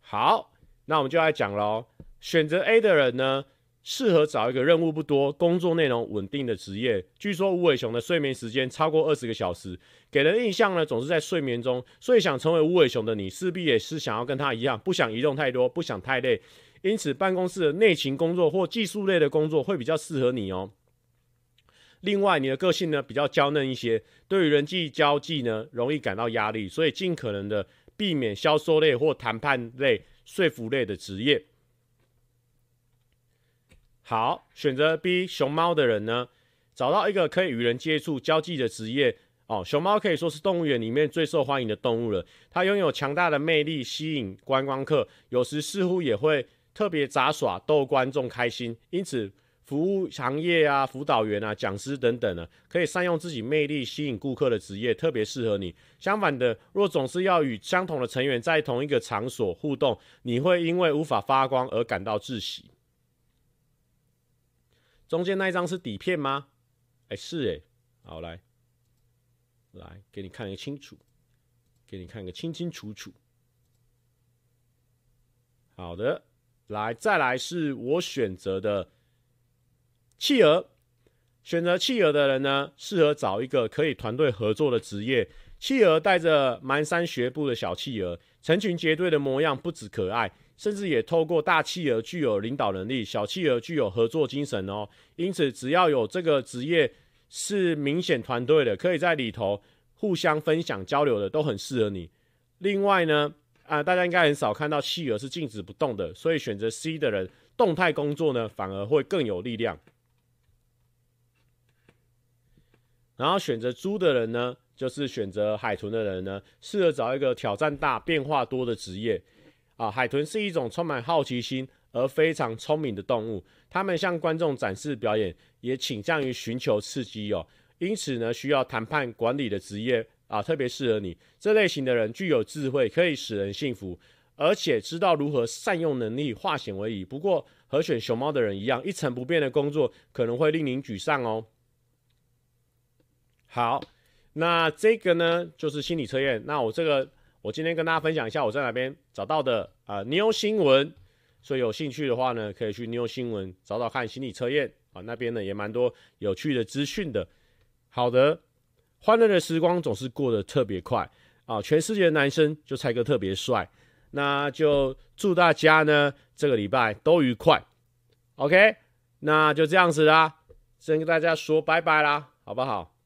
好，那我们就来讲喽。选择 A 的人呢，适合找一个任务不多、工作内容稳定的职业。据说无尾熊的睡眠时间超过二十个小时，给人印象呢总是在睡眠中，所以想成为无尾熊的你，势必也是想要跟他一样，不想移动太多，不想太累。因此，办公室的内勤工作或技术类的工作会比较适合你哦。另外，你的个性呢比较娇嫩一些，对于人际交际呢容易感到压力，所以尽可能的避免销售类或谈判类、说服类的职业。好，选择 B 熊猫的人呢，找到一个可以与人接触、交际的职业哦。熊猫可以说是动物园里面最受欢迎的动物了，它拥有强大的魅力，吸引观光客，有时似乎也会。特别杂耍逗观众开心，因此服务行业啊、辅导员啊、讲师等等呢，可以善用自己魅力吸引顾客的职业，特别适合你。相反的，若总是要与相同的成员在同一个场所互动，你会因为无法发光而感到窒息。中间那一张是底片吗？哎、是哎。好，来，来给你看一个清楚，给你看个清清楚楚。好的，来，再来是我选择的企鹅。选择企鹅的人呢，适合找一个可以团队合作的职业。企鹅带着蹒跚学步的小企鹅，成群结队的模样不止可爱，甚至也透过大企鹅具有领导能力，小企鹅具有合作精神哦。因此，只要有这个职业是明显团队的，可以在里头互相分享交流的，都很适合你。另外呢，啊，大家应该很少看到企鹅是静止不动的，所以选择 C 的人，动态工作呢，反而会更有力量。然后选择猪的人呢，就是选择海豚的人呢，适合找一个挑战大、变化多的职业。啊，海豚是一种充满好奇心而非常聪明的动物，他们向观众展示表演，也倾向于寻求刺激哦。因此呢，需要谈判管理的职业啊，特别适合你。这类型的人具有智慧，可以使人幸福，而且知道如何善用能力，化险为夷。不过和选熊猫的人一样，一成不变的工作可能会令您沮丧哦。好，那这个呢，就是心理测验。那我这个，我今天跟大家分享一下我在哪边找到的啊，Neo 新闻。所以有兴趣的话呢，可以去 Neo 新闻找找看心理测验啊，那边呢也蛮多有趣的资讯的。好的，欢乐的时光总是过得特别快啊，全世界的男生就蔡哥特别帅。那就祝大家呢这个礼拜都愉快。OK，那就这样子啦，先跟大家说拜拜啦，好不好？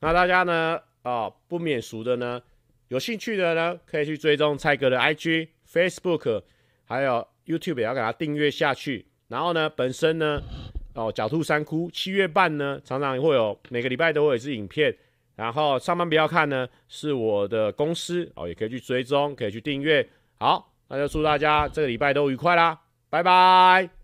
那大家呢，哦，不免俗的呢，有兴趣的呢，可以去追踪蔡哥的 IG、Facebook，还有 YouTube，也要给他订阅下去。然后呢，本身呢，哦，狡兔三窟七月半呢，常常会有每个礼拜都会有一支影片。然后上班不要看呢，是我的公司哦，也可以去追踪，可以去订阅。好，那就祝大家这个礼拜都愉快啦，拜拜。